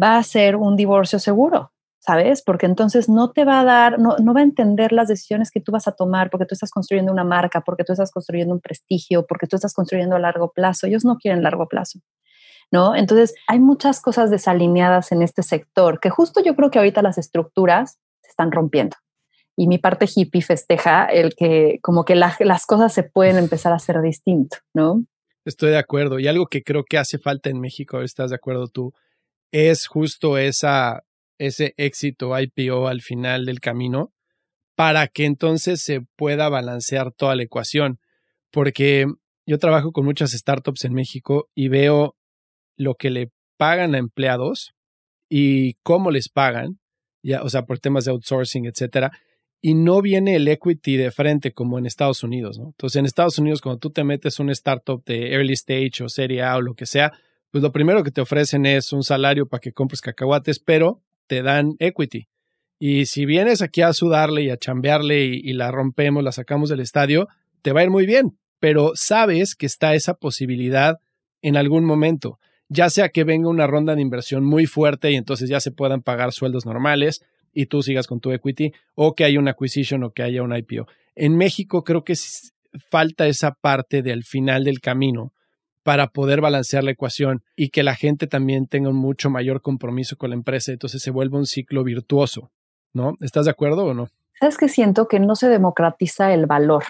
va a ser un divorcio seguro, ¿sabes? Porque entonces no te va a dar, no, no va a entender las decisiones que tú vas a tomar porque tú estás construyendo una marca, porque tú estás construyendo un prestigio, porque tú estás construyendo a largo plazo. Ellos no quieren largo plazo. ¿No? Entonces, hay muchas cosas desalineadas en este sector que justo yo creo que ahorita las estructuras se están rompiendo y mi parte hippie festeja el que como que las cosas se pueden empezar a hacer distinto, ¿no? Estoy de acuerdo. Y algo que creo que hace falta en México, ¿estás de acuerdo tú? Es justo esa, ese éxito IPO al final del camino para que entonces se pueda balancear toda la ecuación. Porque yo trabajo con muchas startups en México y veo lo que le pagan a empleados y cómo les pagan, ya, o sea, por temas de outsourcing, etcétera, y no viene el equity de frente como en Estados Unidos, ¿no? Entonces, en Estados Unidos, cuando tú te metes un startup de early stage o serie A o lo que sea, pues lo primero que te ofrecen es un salario para que compres cacahuates, pero te dan equity. Y si vienes aquí a sudarle y a chambearle y, y la rompemos, la sacamos del estadio, te va a ir muy bien, pero sabes que está esa posibilidad en algún momento, ya sea que venga una ronda de inversión muy fuerte y entonces ya se puedan pagar sueldos normales, y tú sigas con tu equity o que haya una acquisition o que haya un IPO. En México creo que falta esa parte del final del camino para poder balancear la ecuación y que la gente también tenga un mucho mayor compromiso con la empresa, entonces se vuelve un ciclo virtuoso, ¿no? ¿Estás de acuerdo o no? Sabes que siento que no se democratiza el valor,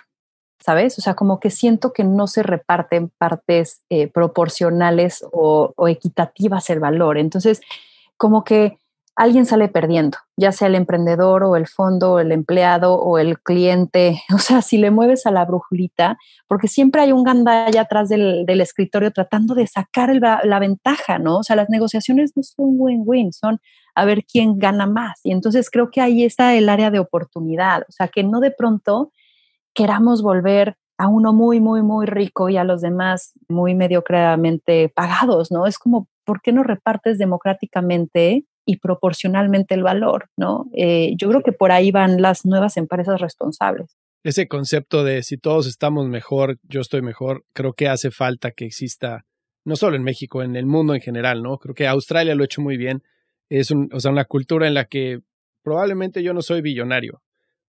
¿sabes? O sea, como que siento que no se reparten partes eh, proporcionales o, o equitativas el valor. Entonces, como que alguien sale perdiendo, ya sea el emprendedor o el fondo o el empleado o el cliente. O sea, si le mueves a la brujulita, porque siempre hay un gandalla atrás del, escritorio tratando de sacar la ventaja, ¿no? O sea, las negociaciones no son win-win, son a ver quién gana más. Y entonces creo que ahí está el área de oportunidad. O sea, que no de pronto queramos volver a uno muy, muy, muy rico y a los demás muy mediocremente pagados, ¿no? Es como, ¿por qué no repartes democráticamente y proporcionalmente el valor, ¿no? Eh, yo creo que por ahí van las nuevas empresas responsables. Ese concepto de si todos estamos mejor, yo estoy mejor, creo que hace falta que exista, no solo en México, en el mundo en general, ¿no? Creo que Australia lo ha hecho muy bien. Es un, o sea, una cultura en la que probablemente yo no soy billonario,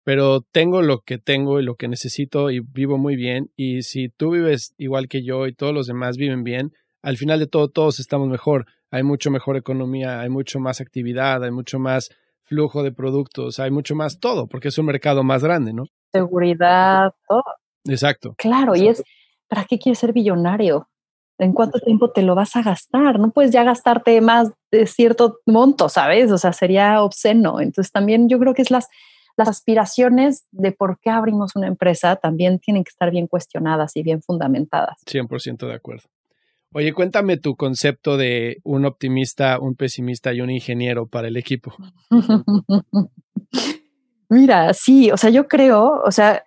pero tengo lo que tengo y lo que necesito y vivo muy bien. Y si tú vives igual que yo y todos los demás viven bien, al final de todo todos estamos mejor hay mucho mejor economía, hay mucho más actividad, hay mucho más flujo de productos, hay mucho más todo, porque es un mercado más grande, ¿no? Seguridad, todo. Exacto. Claro, y es, ¿para qué quieres ser billonario? ¿En cuánto tiempo te lo vas a gastar? No puedes ya gastarte más de cierto monto, ¿sabes? O sea, sería obsceno. Entonces también yo creo que es las, las aspiraciones de por qué abrimos una empresa también tienen que estar bien cuestionadas y bien fundamentadas. 100% de acuerdo. Oye, cuéntame tu concepto de un optimista, un pesimista y un ingeniero para el equipo. Mira, sí, o sea, yo creo, o sea,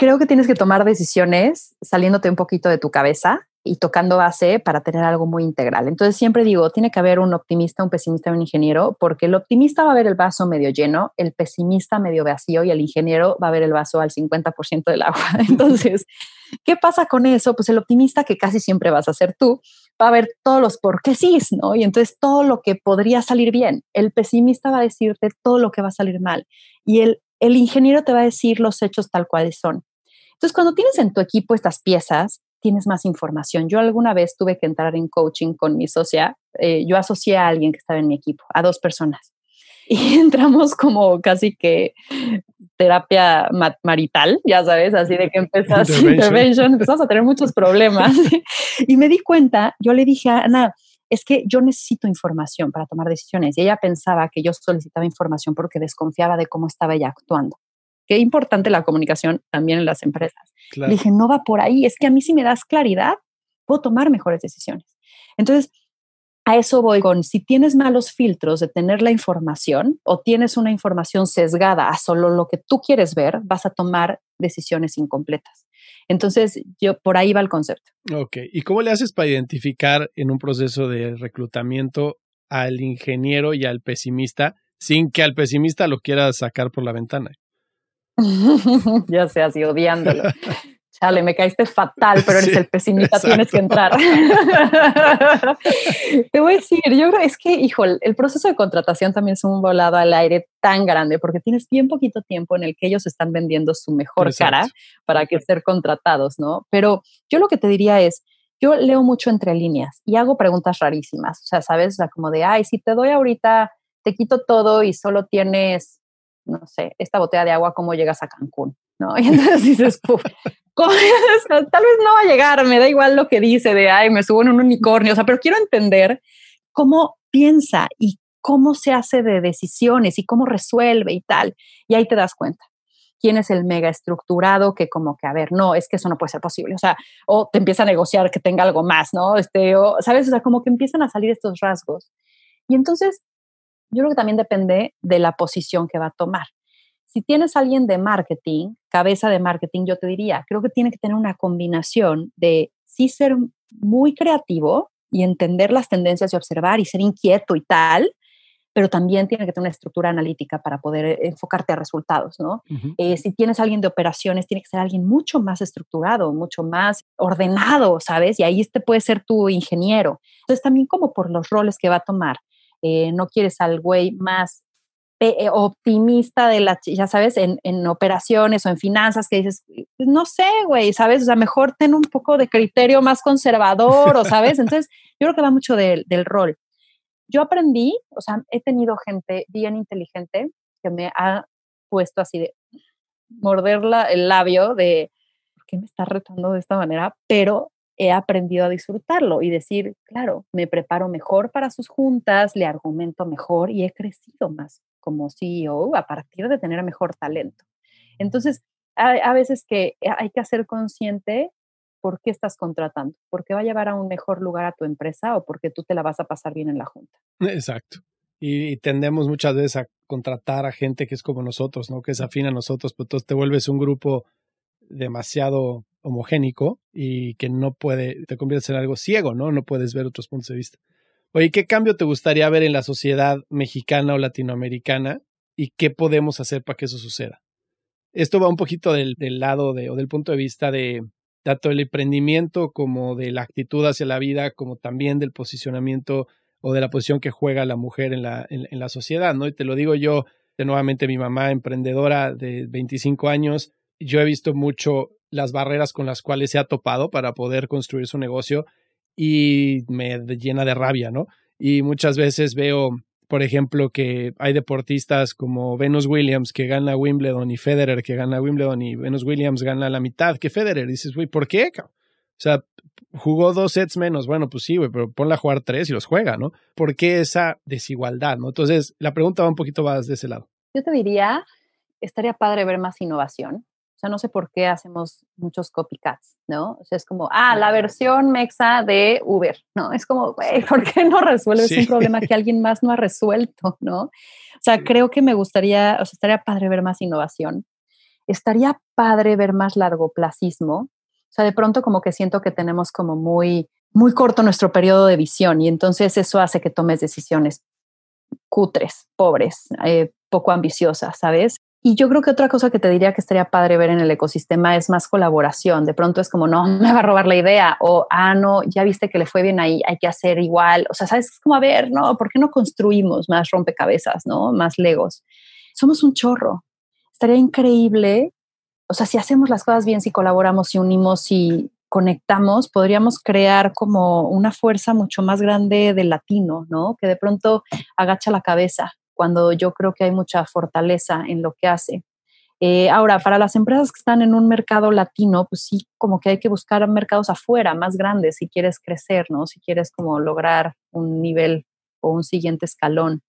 creo que tienes que tomar decisiones saliéndote un poquito de tu cabeza y tocando base para tener algo muy integral. Entonces siempre digo, tiene que haber un optimista, un pesimista, un ingeniero, porque el optimista va a ver el vaso medio lleno, el pesimista medio vacío y el ingeniero va a ver el vaso al 50% del agua. Entonces, ¿qué pasa con eso? Pues el optimista, que casi siempre vas a ser tú, va a ver todos los por qué sí, ¿no? Y entonces todo lo que podría salir bien. El pesimista va a decirte todo lo que va a salir mal. Y el, el ingeniero te va a decir los hechos tal cuales son. Entonces, cuando tienes en tu equipo estas piezas, tienes más información. Yo alguna vez tuve que entrar en coaching con mi socia. Eh, yo asocié a alguien que estaba en mi equipo, a dos personas. Y entramos como casi que terapia marital, ya sabes, así de que empezás intervention, empezamos a tener muchos problemas. y me di cuenta, yo le dije a Ana, es que yo necesito información para tomar decisiones. Y ella pensaba que yo solicitaba información porque desconfiaba de cómo estaba ella actuando. Qué importante la comunicación también en las empresas. Le dije, no va por ahí, es que a mí si me das claridad, puedo tomar mejores decisiones. Entonces, a eso voy con, si tienes malos filtros de tener la información o tienes una información sesgada a solo lo que tú quieres ver, vas a tomar decisiones incompletas. Entonces, yo por ahí va el concepto. Ok, ¿y cómo le haces para identificar en un proceso de reclutamiento al ingeniero y al pesimista sin que al pesimista lo quieras sacar por la ventana? ya sé, así odiándolo. Chale, me caíste fatal, pero eres el pesimista, tienes que entrar. Te voy a decir, yo creo es que, hijo, el proceso de contratación también es un volado al aire tan grande porque tienes bien poquito tiempo en el que ellos están vendiendo su mejor cara para que ser contratados, ¿no? Pero yo lo que te diría es, yo leo mucho entre líneas y hago preguntas rarísimas, o sea, sabes, o sea, como de, ay, si te doy ahorita, te quito todo y solo tienes no sé, esta botella de agua, ¿cómo llegas a Cancún? ¿No? Y entonces dices, tal vez no va a llegar, me da igual lo que dice de, ay, me subo en un unicornio, o sea, pero quiero entender cómo piensa y cómo se hace de decisiones y cómo resuelve y tal. Y ahí te das cuenta quién es el mega estructurado que como que, a ver, no, es que eso no puede ser posible, o sea, o te empieza a negociar que tenga algo más, ¿no? Este, o, ¿sabes? O sea, como que empiezan a salir estos rasgos. Y entonces yo creo que también depende de la posición que va a tomar. Si tienes a alguien de marketing, cabeza de marketing, yo te diría, creo que tiene que tener una combinación de sí ser muy creativo y entender las tendencias y observar y ser inquieto y tal, pero también tiene que tener una estructura analítica para poder enfocarte a resultados, ¿no? Eh, si tienes a alguien de operaciones, tiene que ser alguien mucho más estructurado, mucho más ordenado, ¿sabes? Y ahí este puede ser tu ingeniero. Entonces, también como por los roles que va a tomar. Eh, no quieres al güey más eh, optimista de la, ya sabes, en, en, operaciones o en finanzas que dices, pues, no sé, güey, ¿sabes? O sea, mejor ten un poco de criterio más conservador, o sabes. Entonces, yo creo que va mucho del rol. Yo aprendí, o sea, he tenido gente bien inteligente que me ha puesto así de morder el labio de, ¿por qué me está retando de esta manera? Pero he aprendido a disfrutarlo y decir, claro, me preparo mejor para sus juntas, le argumento mejor y he crecido más como CEO a partir de tener mejor talento. Entonces, a, veces que hay que hacer consciente por qué estás contratando, porque va a llevar a un mejor lugar a tu empresa o porque tú te la vas a pasar bien en la junta. Exacto. Y, tendemos muchas veces a contratar a gente que es como nosotros, ¿no? Que es afín a nosotros, pero entonces te vuelves un grupo demasiado homogénico y que no puede, te conviertes en algo ciego, ¿no? No puedes ver otros puntos de vista. Oye, ¿qué cambio te gustaría ver en la sociedad mexicana o latinoamericana y qué podemos hacer para que eso suceda? Esto va un poquito del, lado de, o del punto de vista de tanto el emprendimiento como de la actitud hacia la vida, como también del posicionamiento o de la posición que juega la mujer en la, en, la sociedad, ¿no? Y te lo digo yo, de nuevamente mi mamá emprendedora de 25 años, yo he visto mucho las barreras con las cuales se ha topado para poder construir su negocio y me llena de rabia, ¿no? Y muchas veces veo, por ejemplo, que hay deportistas como Venus Williams que gana Wimbledon y Federer que gana Wimbledon y Venus Williams gana la mitad que Federer. dices, güey, ¿por qué? O sea, jugó dos sets menos. Bueno, pues sí, güey, pero ponla a jugar tres y los juega, ¿no? ¿Por qué esa desigualdad, no? Entonces, la pregunta va un poquito más de ese lado. Yo te diría, estaría padre ver más innovación. O sea, no sé por qué hacemos muchos copycats, ¿no? O sea, es como, ah, la versión mexa de Uber, ¿no? Es como, güey, ¿por qué no resuelves un problema que alguien más no ha resuelto, ¿no? O sea, creo que me gustaría, o sea, estaría padre ver más innovación. Estaría padre ver más largoplacismo. O sea, de pronto como que siento que tenemos como muy, muy corto nuestro periodo de visión y entonces eso hace que tomes decisiones cutres, pobres, eh, poco ambiciosas, ¿sabes? Y yo creo que otra cosa que te diría que estaría padre ver en el ecosistema es más colaboración. De pronto es como, no, me va a robar la idea. O, ah, no, ya viste que le fue bien ahí, hay que hacer igual. O sea, ¿sabes? Es como, a ver, no, ¿por qué no construimos más rompecabezas, no? Más legos. Somos un chorro. Estaría increíble. O sea, si hacemos las cosas bien, si colaboramos, si unimos, si conectamos, podríamos crear como una fuerza mucho más grande del latino, ¿no? Que de pronto agacha la cabeza cuando yo creo que hay mucha fortaleza en lo que hace. Eh, ahora, para las empresas que están en un mercado latino, pues sí, como que hay que buscar mercados afuera, más grandes, si quieres crecer, ¿no? Si quieres como lograr un nivel o un siguiente escalón.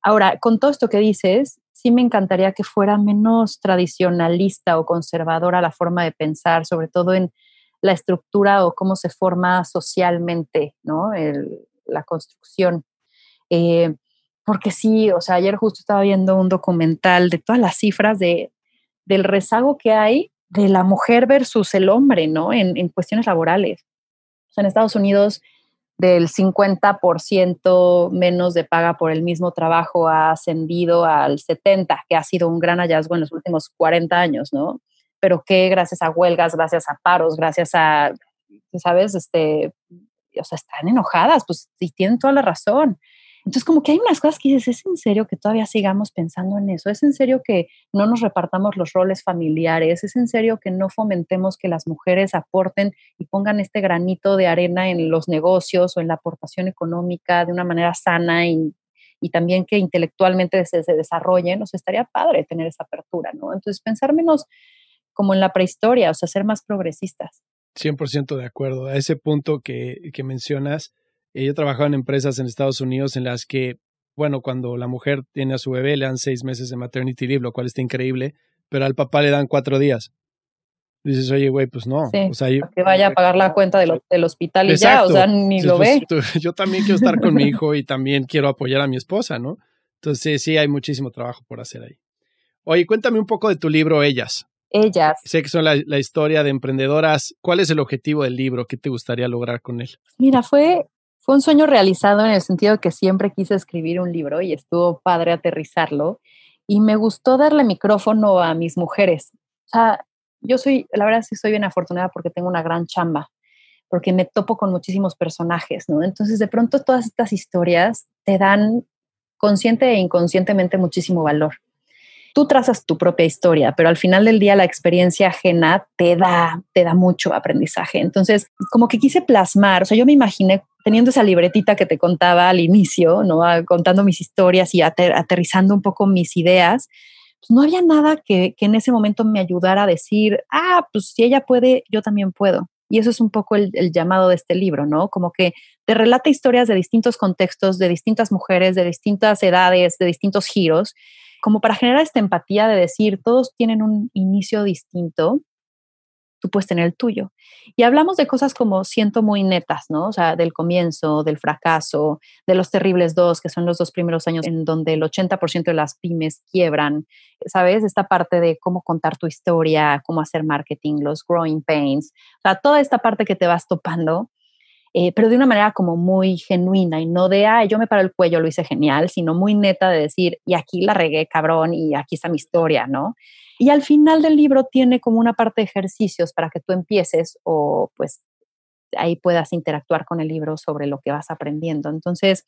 Ahora, con todo esto que dices, sí me encantaría que fuera menos tradicionalista o conservadora la forma de pensar, sobre todo en la estructura o cómo se forma socialmente, ¿no? la construcción. Eh, porque sí, o sea, ayer justo estaba viendo un documental de todas las cifras de, del rezago que hay de la mujer versus el hombre, ¿no? En, en cuestiones laborales. O sea, en Estados Unidos del 50% menos de paga por el mismo trabajo ha ascendido al 70%, que ha sido un gran hallazgo en los últimos 40 años, ¿no? Pero que gracias a huelgas, gracias a paros, gracias a, ¿sabes? Este, o sea, están enojadas, pues sí, tienen toda la razón. Entonces, como que hay unas cosas que dices, ¿es en serio que todavía sigamos pensando en eso? ¿Es en serio que no nos repartamos los roles familiares? ¿Es en serio que no fomentemos que las mujeres aporten y pongan este granito de arena en los negocios o en la aportación económica de una manera sana y, también que intelectualmente se, se desarrollen? O sea, estaría padre tener esa apertura, ¿no? Entonces, pensar menos como en la prehistoria, o sea, ser más progresistas. 100% de acuerdo. A ese punto que mencionas, yo he trabajado en empresas en Estados Unidos en las que, bueno, cuando la mujer tiene a su bebé le dan seis meses de maternity leave, lo cual está increíble, pero al papá le dan cuatro días. Dices, oye, güey, pues no. o sea, que vaya a pagar la cuenta del hospital y ya, o sea, ni lo ve. yo también quiero estar con mi hijo y también quiero apoyar a mi esposa, ¿no? Entonces, sí, hay muchísimo trabajo por hacer ahí. Oye, cuéntame un poco de tu libro, Ellas. Ellas. Sé que son la, la historia de emprendedoras. ¿Cuál es el objetivo del libro? ¿Qué te gustaría lograr con él? Mira, fue fue un sueño realizado en el sentido que siempre quise escribir un libro y estuvo padre aterrizarlo. Y me gustó darle micrófono a mis mujeres. O sea, yo soy, la verdad sí soy bien afortunada porque tengo una gran chamba, porque me topo con muchísimos personajes, ¿no? Entonces, de pronto todas estas historias te dan consciente e inconscientemente muchísimo valor tú trazas tu propia historia, pero al final del día la experiencia ajena te da, te da mucho aprendizaje. Entonces, como que quise plasmar, o sea, yo me imaginé teniendo esa libretita que te contaba al inicio, ¿no? Ah, contando mis historias y aterrizando un poco mis ideas, pues no había nada que, que, en ese momento me ayudara a decir, ah, pues si ella puede, yo también puedo. Y eso es un poco el, el, llamado de este libro, ¿no? Como que te relata historias de distintos contextos, de distintas mujeres, de distintas edades, de distintos giros, como para generar esta empatía de decir, todos tienen un inicio distinto, tú puedes tener el tuyo. Y hablamos de cosas como siento muy netas, ¿no? O sea, del comienzo, del fracaso, de los terribles dos, que son los dos primeros años en donde el 80% de las pymes quiebran, ¿sabes? Esta parte de cómo contar tu historia, cómo hacer marketing, los growing pains, o sea, toda esta parte que te vas topando eh, pero de una manera como muy genuina y no de, ay, yo me paro el cuello, lo hice genial, sino muy neta de decir, y aquí la regué, cabrón, y aquí está mi historia, ¿no? Y al final del libro tiene como una parte de ejercicios para que tú empieces o pues ahí puedas interactuar con el libro sobre lo que vas aprendiendo. Entonces,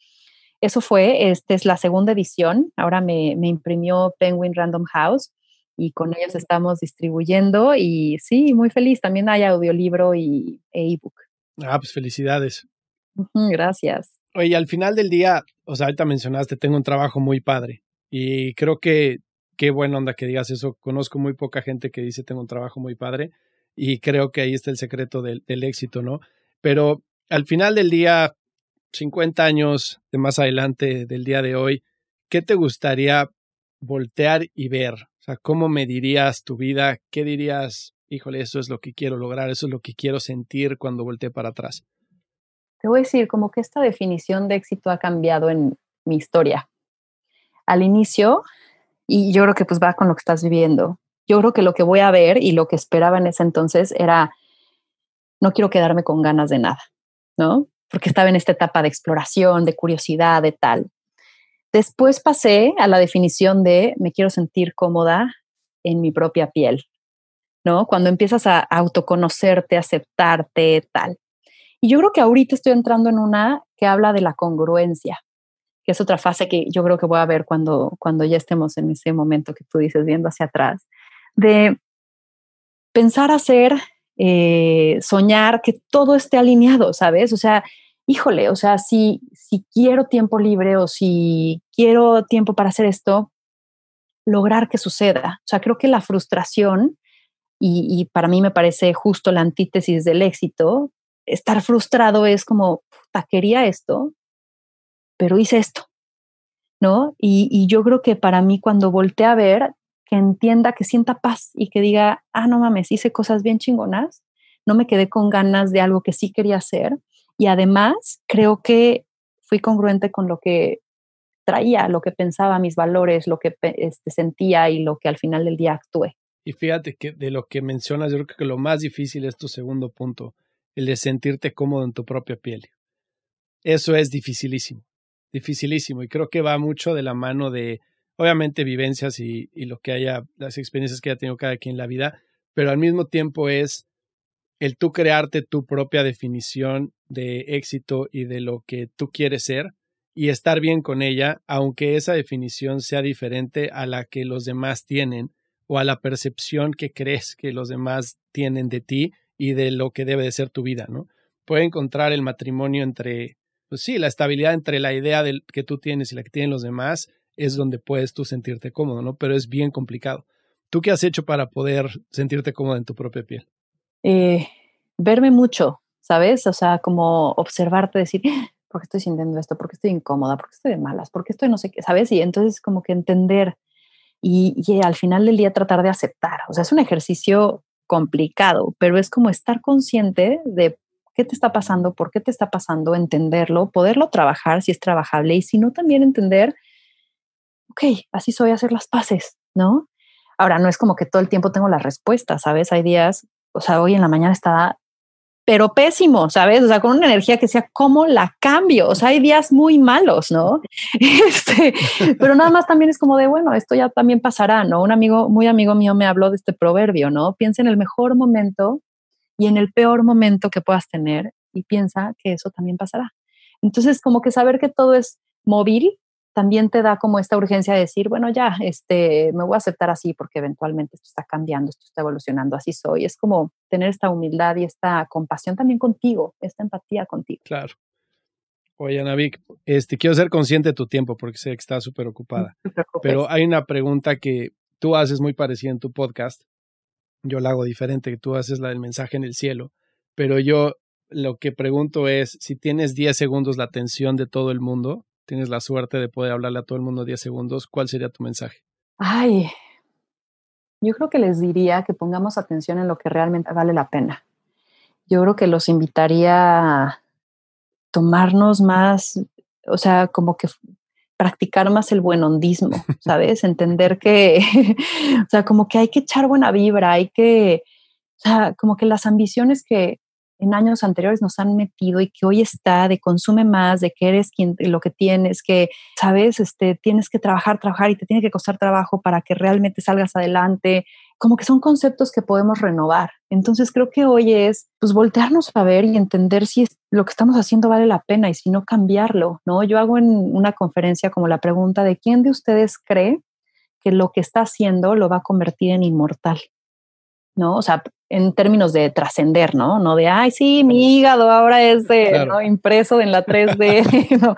eso fue, esta es la segunda edición, ahora me, me imprimió Penguin Random House y con ellos estamos distribuyendo y sí, muy feliz, también hay audiolibro y e ebook. Ah, pues felicidades. Gracias. Oye, al final del día, o sea, ahorita mencionaste, tengo un trabajo muy padre y creo que qué buena onda que digas eso. Conozco muy poca gente que dice tengo un trabajo muy padre y creo que ahí está el secreto del, del éxito, ¿no? Pero al final del día, 50 años de más adelante del día de hoy, ¿qué te gustaría voltear y ver? O sea, ¿cómo medirías tu vida? ¿Qué dirías, híjole, eso es lo que quiero lograr, eso es lo que quiero sentir cuando volteé para atrás? Te voy a decir, como que esta definición de éxito ha cambiado en mi historia. Al inicio, y yo creo que pues va con lo que estás viviendo, yo creo que lo que voy a ver y lo que esperaba en ese entonces era, no quiero quedarme con ganas de nada, ¿no? Porque estaba en esta etapa de exploración, de curiosidad, de tal. Después pasé a la definición de me quiero sentir cómoda en mi propia piel, ¿no? Cuando empiezas a autoconocerte, aceptarte, tal. Y yo creo que ahorita estoy entrando en una que habla de la congruencia, que es otra fase que yo creo que voy a ver cuando, cuando ya estemos en ese momento que tú dices, viendo hacia atrás, de pensar hacer, eh, soñar, que todo esté alineado, ¿sabes? O sea, híjole, o sea, si, si quiero tiempo libre o si quiero tiempo para hacer esto, lograr que suceda. O sea, creo que la frustración, y, para mí me parece justo la antítesis del éxito, estar frustrado es como, puta, quería esto, pero hice esto, ¿no? Y, y, yo creo que para mí cuando volteé a ver, que entienda, que sienta paz y que diga, ah, no mames, hice cosas bien chingonas, no me quedé con ganas de algo que sí quería hacer y además creo que fui congruente con lo que traía, lo que pensaba, mis valores, lo que este, sentía y lo que al final del día actué. Y fíjate que de lo que mencionas, yo creo que lo más difícil es tu segundo punto, el de sentirte cómodo en tu propia piel. Eso es dificilísimo, dificilísimo. Y creo que va mucho de la mano de, obviamente, vivencias y, y lo que haya, las experiencias que haya tenido cada quien en la vida, pero al mismo tiempo es el tú crearte tu propia definición de éxito y de lo que tú quieres ser y estar bien con ella, aunque esa definición sea diferente a la que los demás tienen o a la percepción que crees que los demás tienen de ti y de lo que debe de ser tu vida, ¿no? Puede encontrar el matrimonio entre, pues sí, la estabilidad entre la idea del que tú tienes y la que tienen los demás es donde puedes tú sentirte cómodo, ¿no? Pero es bien complicado. ¿Tú qué has hecho para poder sentirte cómodo en tu propia piel? Eh, verme mucho, ¿sabes? O sea, como observarte, decir, ah, ¿por qué estoy sintiendo esto? ¿Por qué estoy incómoda? ¿Por qué estoy de malas? ¿Por qué estoy no sé qué? ¿Sabes? Y entonces como que entender y, al final del día tratar de aceptar. O sea, es un ejercicio complicado, pero es como estar consciente de qué te está pasando, por qué te está pasando, entenderlo, poderlo trabajar si es trabajable y si no también entender, ok, así soy, hacer las paces, ¿no? Ahora, no es como que todo el tiempo tengo las respuestas, ¿sabes? Hay días, o sea, hoy en la mañana estaba, pero pésimo, ¿sabes? O sea, con una energía que sea, ¿cómo la cambio? O sea, hay días muy malos, ¿no? Este, pero nada más también es como de, bueno, esto ya también pasará, ¿no? Un amigo, muy amigo mío me habló de este proverbio, ¿no? Piensa en el mejor momento y en el peor momento que puedas tener y piensa que eso también pasará. Entonces, como que saber que todo es móvil también te da como esta urgencia de decir, bueno, ya, este, me voy a aceptar así porque eventualmente esto está cambiando, esto está evolucionando, así soy. Es como tener esta humildad y esta compasión también contigo, esta empatía contigo. Claro. Oye, Anavik, este, quiero ser consciente de tu tiempo porque sé que estás súper ocupada. pero hay una pregunta que tú haces muy parecida en tu podcast. Yo la hago diferente, que tú haces la del mensaje en el cielo. Pero yo lo que pregunto es, si tienes 10 segundos la atención de todo el mundo, tienes la suerte de poder hablarle a todo el mundo 10 segundos, ¿cuál sería tu mensaje? Ay, yo creo que les diría que pongamos atención en lo que realmente vale la pena. Yo creo que los invitaría a tomarnos más, o sea, como que practicar más el buen hondismo, ¿sabes? Entender que, o sea, como que hay que echar buena vibra, hay que, o sea, como que las ambiciones que, en años anteriores nos han metido y que hoy está de consume más, de que eres quien, lo que tienes, que, sabes, este, tienes que trabajar, trabajar y te tiene que costar trabajo para que realmente salgas adelante. Como que son conceptos que podemos renovar. Entonces creo que hoy es pues voltearnos a ver y entender si lo que estamos haciendo vale la pena y si no cambiarlo, ¿no? Yo hago en una conferencia como la pregunta de quién de ustedes cree que lo que está haciendo lo va a convertir en inmortal. ¿no? O sea, en términos de trascender, ¿no? No de, ay, sí, mi hígado ahora es de, ¿no? impreso en la 3D, ¿no?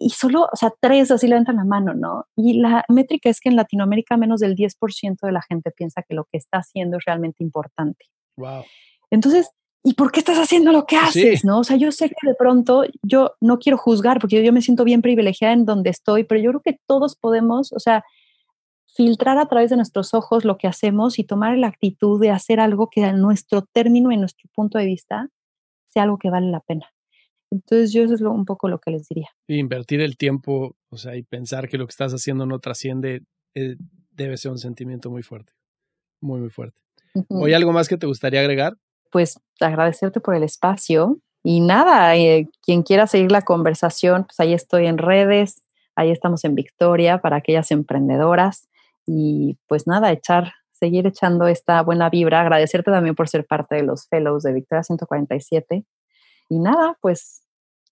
Y solo, o sea, tres así levantan la mano, ¿no? Y la métrica es que en Latinoamérica menos del 10% de la gente piensa que lo que está haciendo es realmente importante. Wow. Entonces, ¿y por qué estás haciendo lo que haces? ¿no? O sea, yo sé que de pronto yo no quiero juzgar porque yo me siento bien privilegiada en donde estoy, pero yo creo que todos podemos, o sea, filtrar a través de nuestros ojos lo que hacemos y tomar la actitud de hacer algo que a nuestro término y nuestro punto de vista sea algo que vale la pena. Entonces yo eso es un poco lo que les diría. invertir el tiempo, o sea, y pensar que lo que estás haciendo no trasciende, eh, debe ser un sentimiento muy fuerte, muy, muy fuerte. ¿O algo más que te gustaría agregar? Pues agradecerte por el espacio y nada, eh, quien quiera seguir la conversación, pues ahí estoy en redes, ahí estamos en Victoria para aquellas emprendedoras y pues nada, echar, seguir echando esta buena vibra, agradecerte también por ser parte de los fellows de Victoria 147 y nada, pues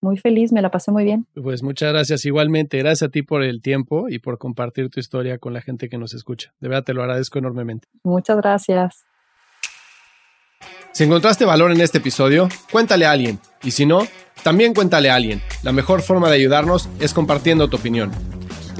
muy feliz, me la pasé muy bien. Pues muchas gracias igualmente, gracias a ti por el tiempo y por compartir tu historia con la gente que nos escucha. De verdad te lo agradezco enormemente. Muchas gracias. Si encontraste valor en este episodio, cuéntale a alguien. Y si no, también cuéntale a alguien. La mejor forma de ayudarnos es compartiendo tu opinión.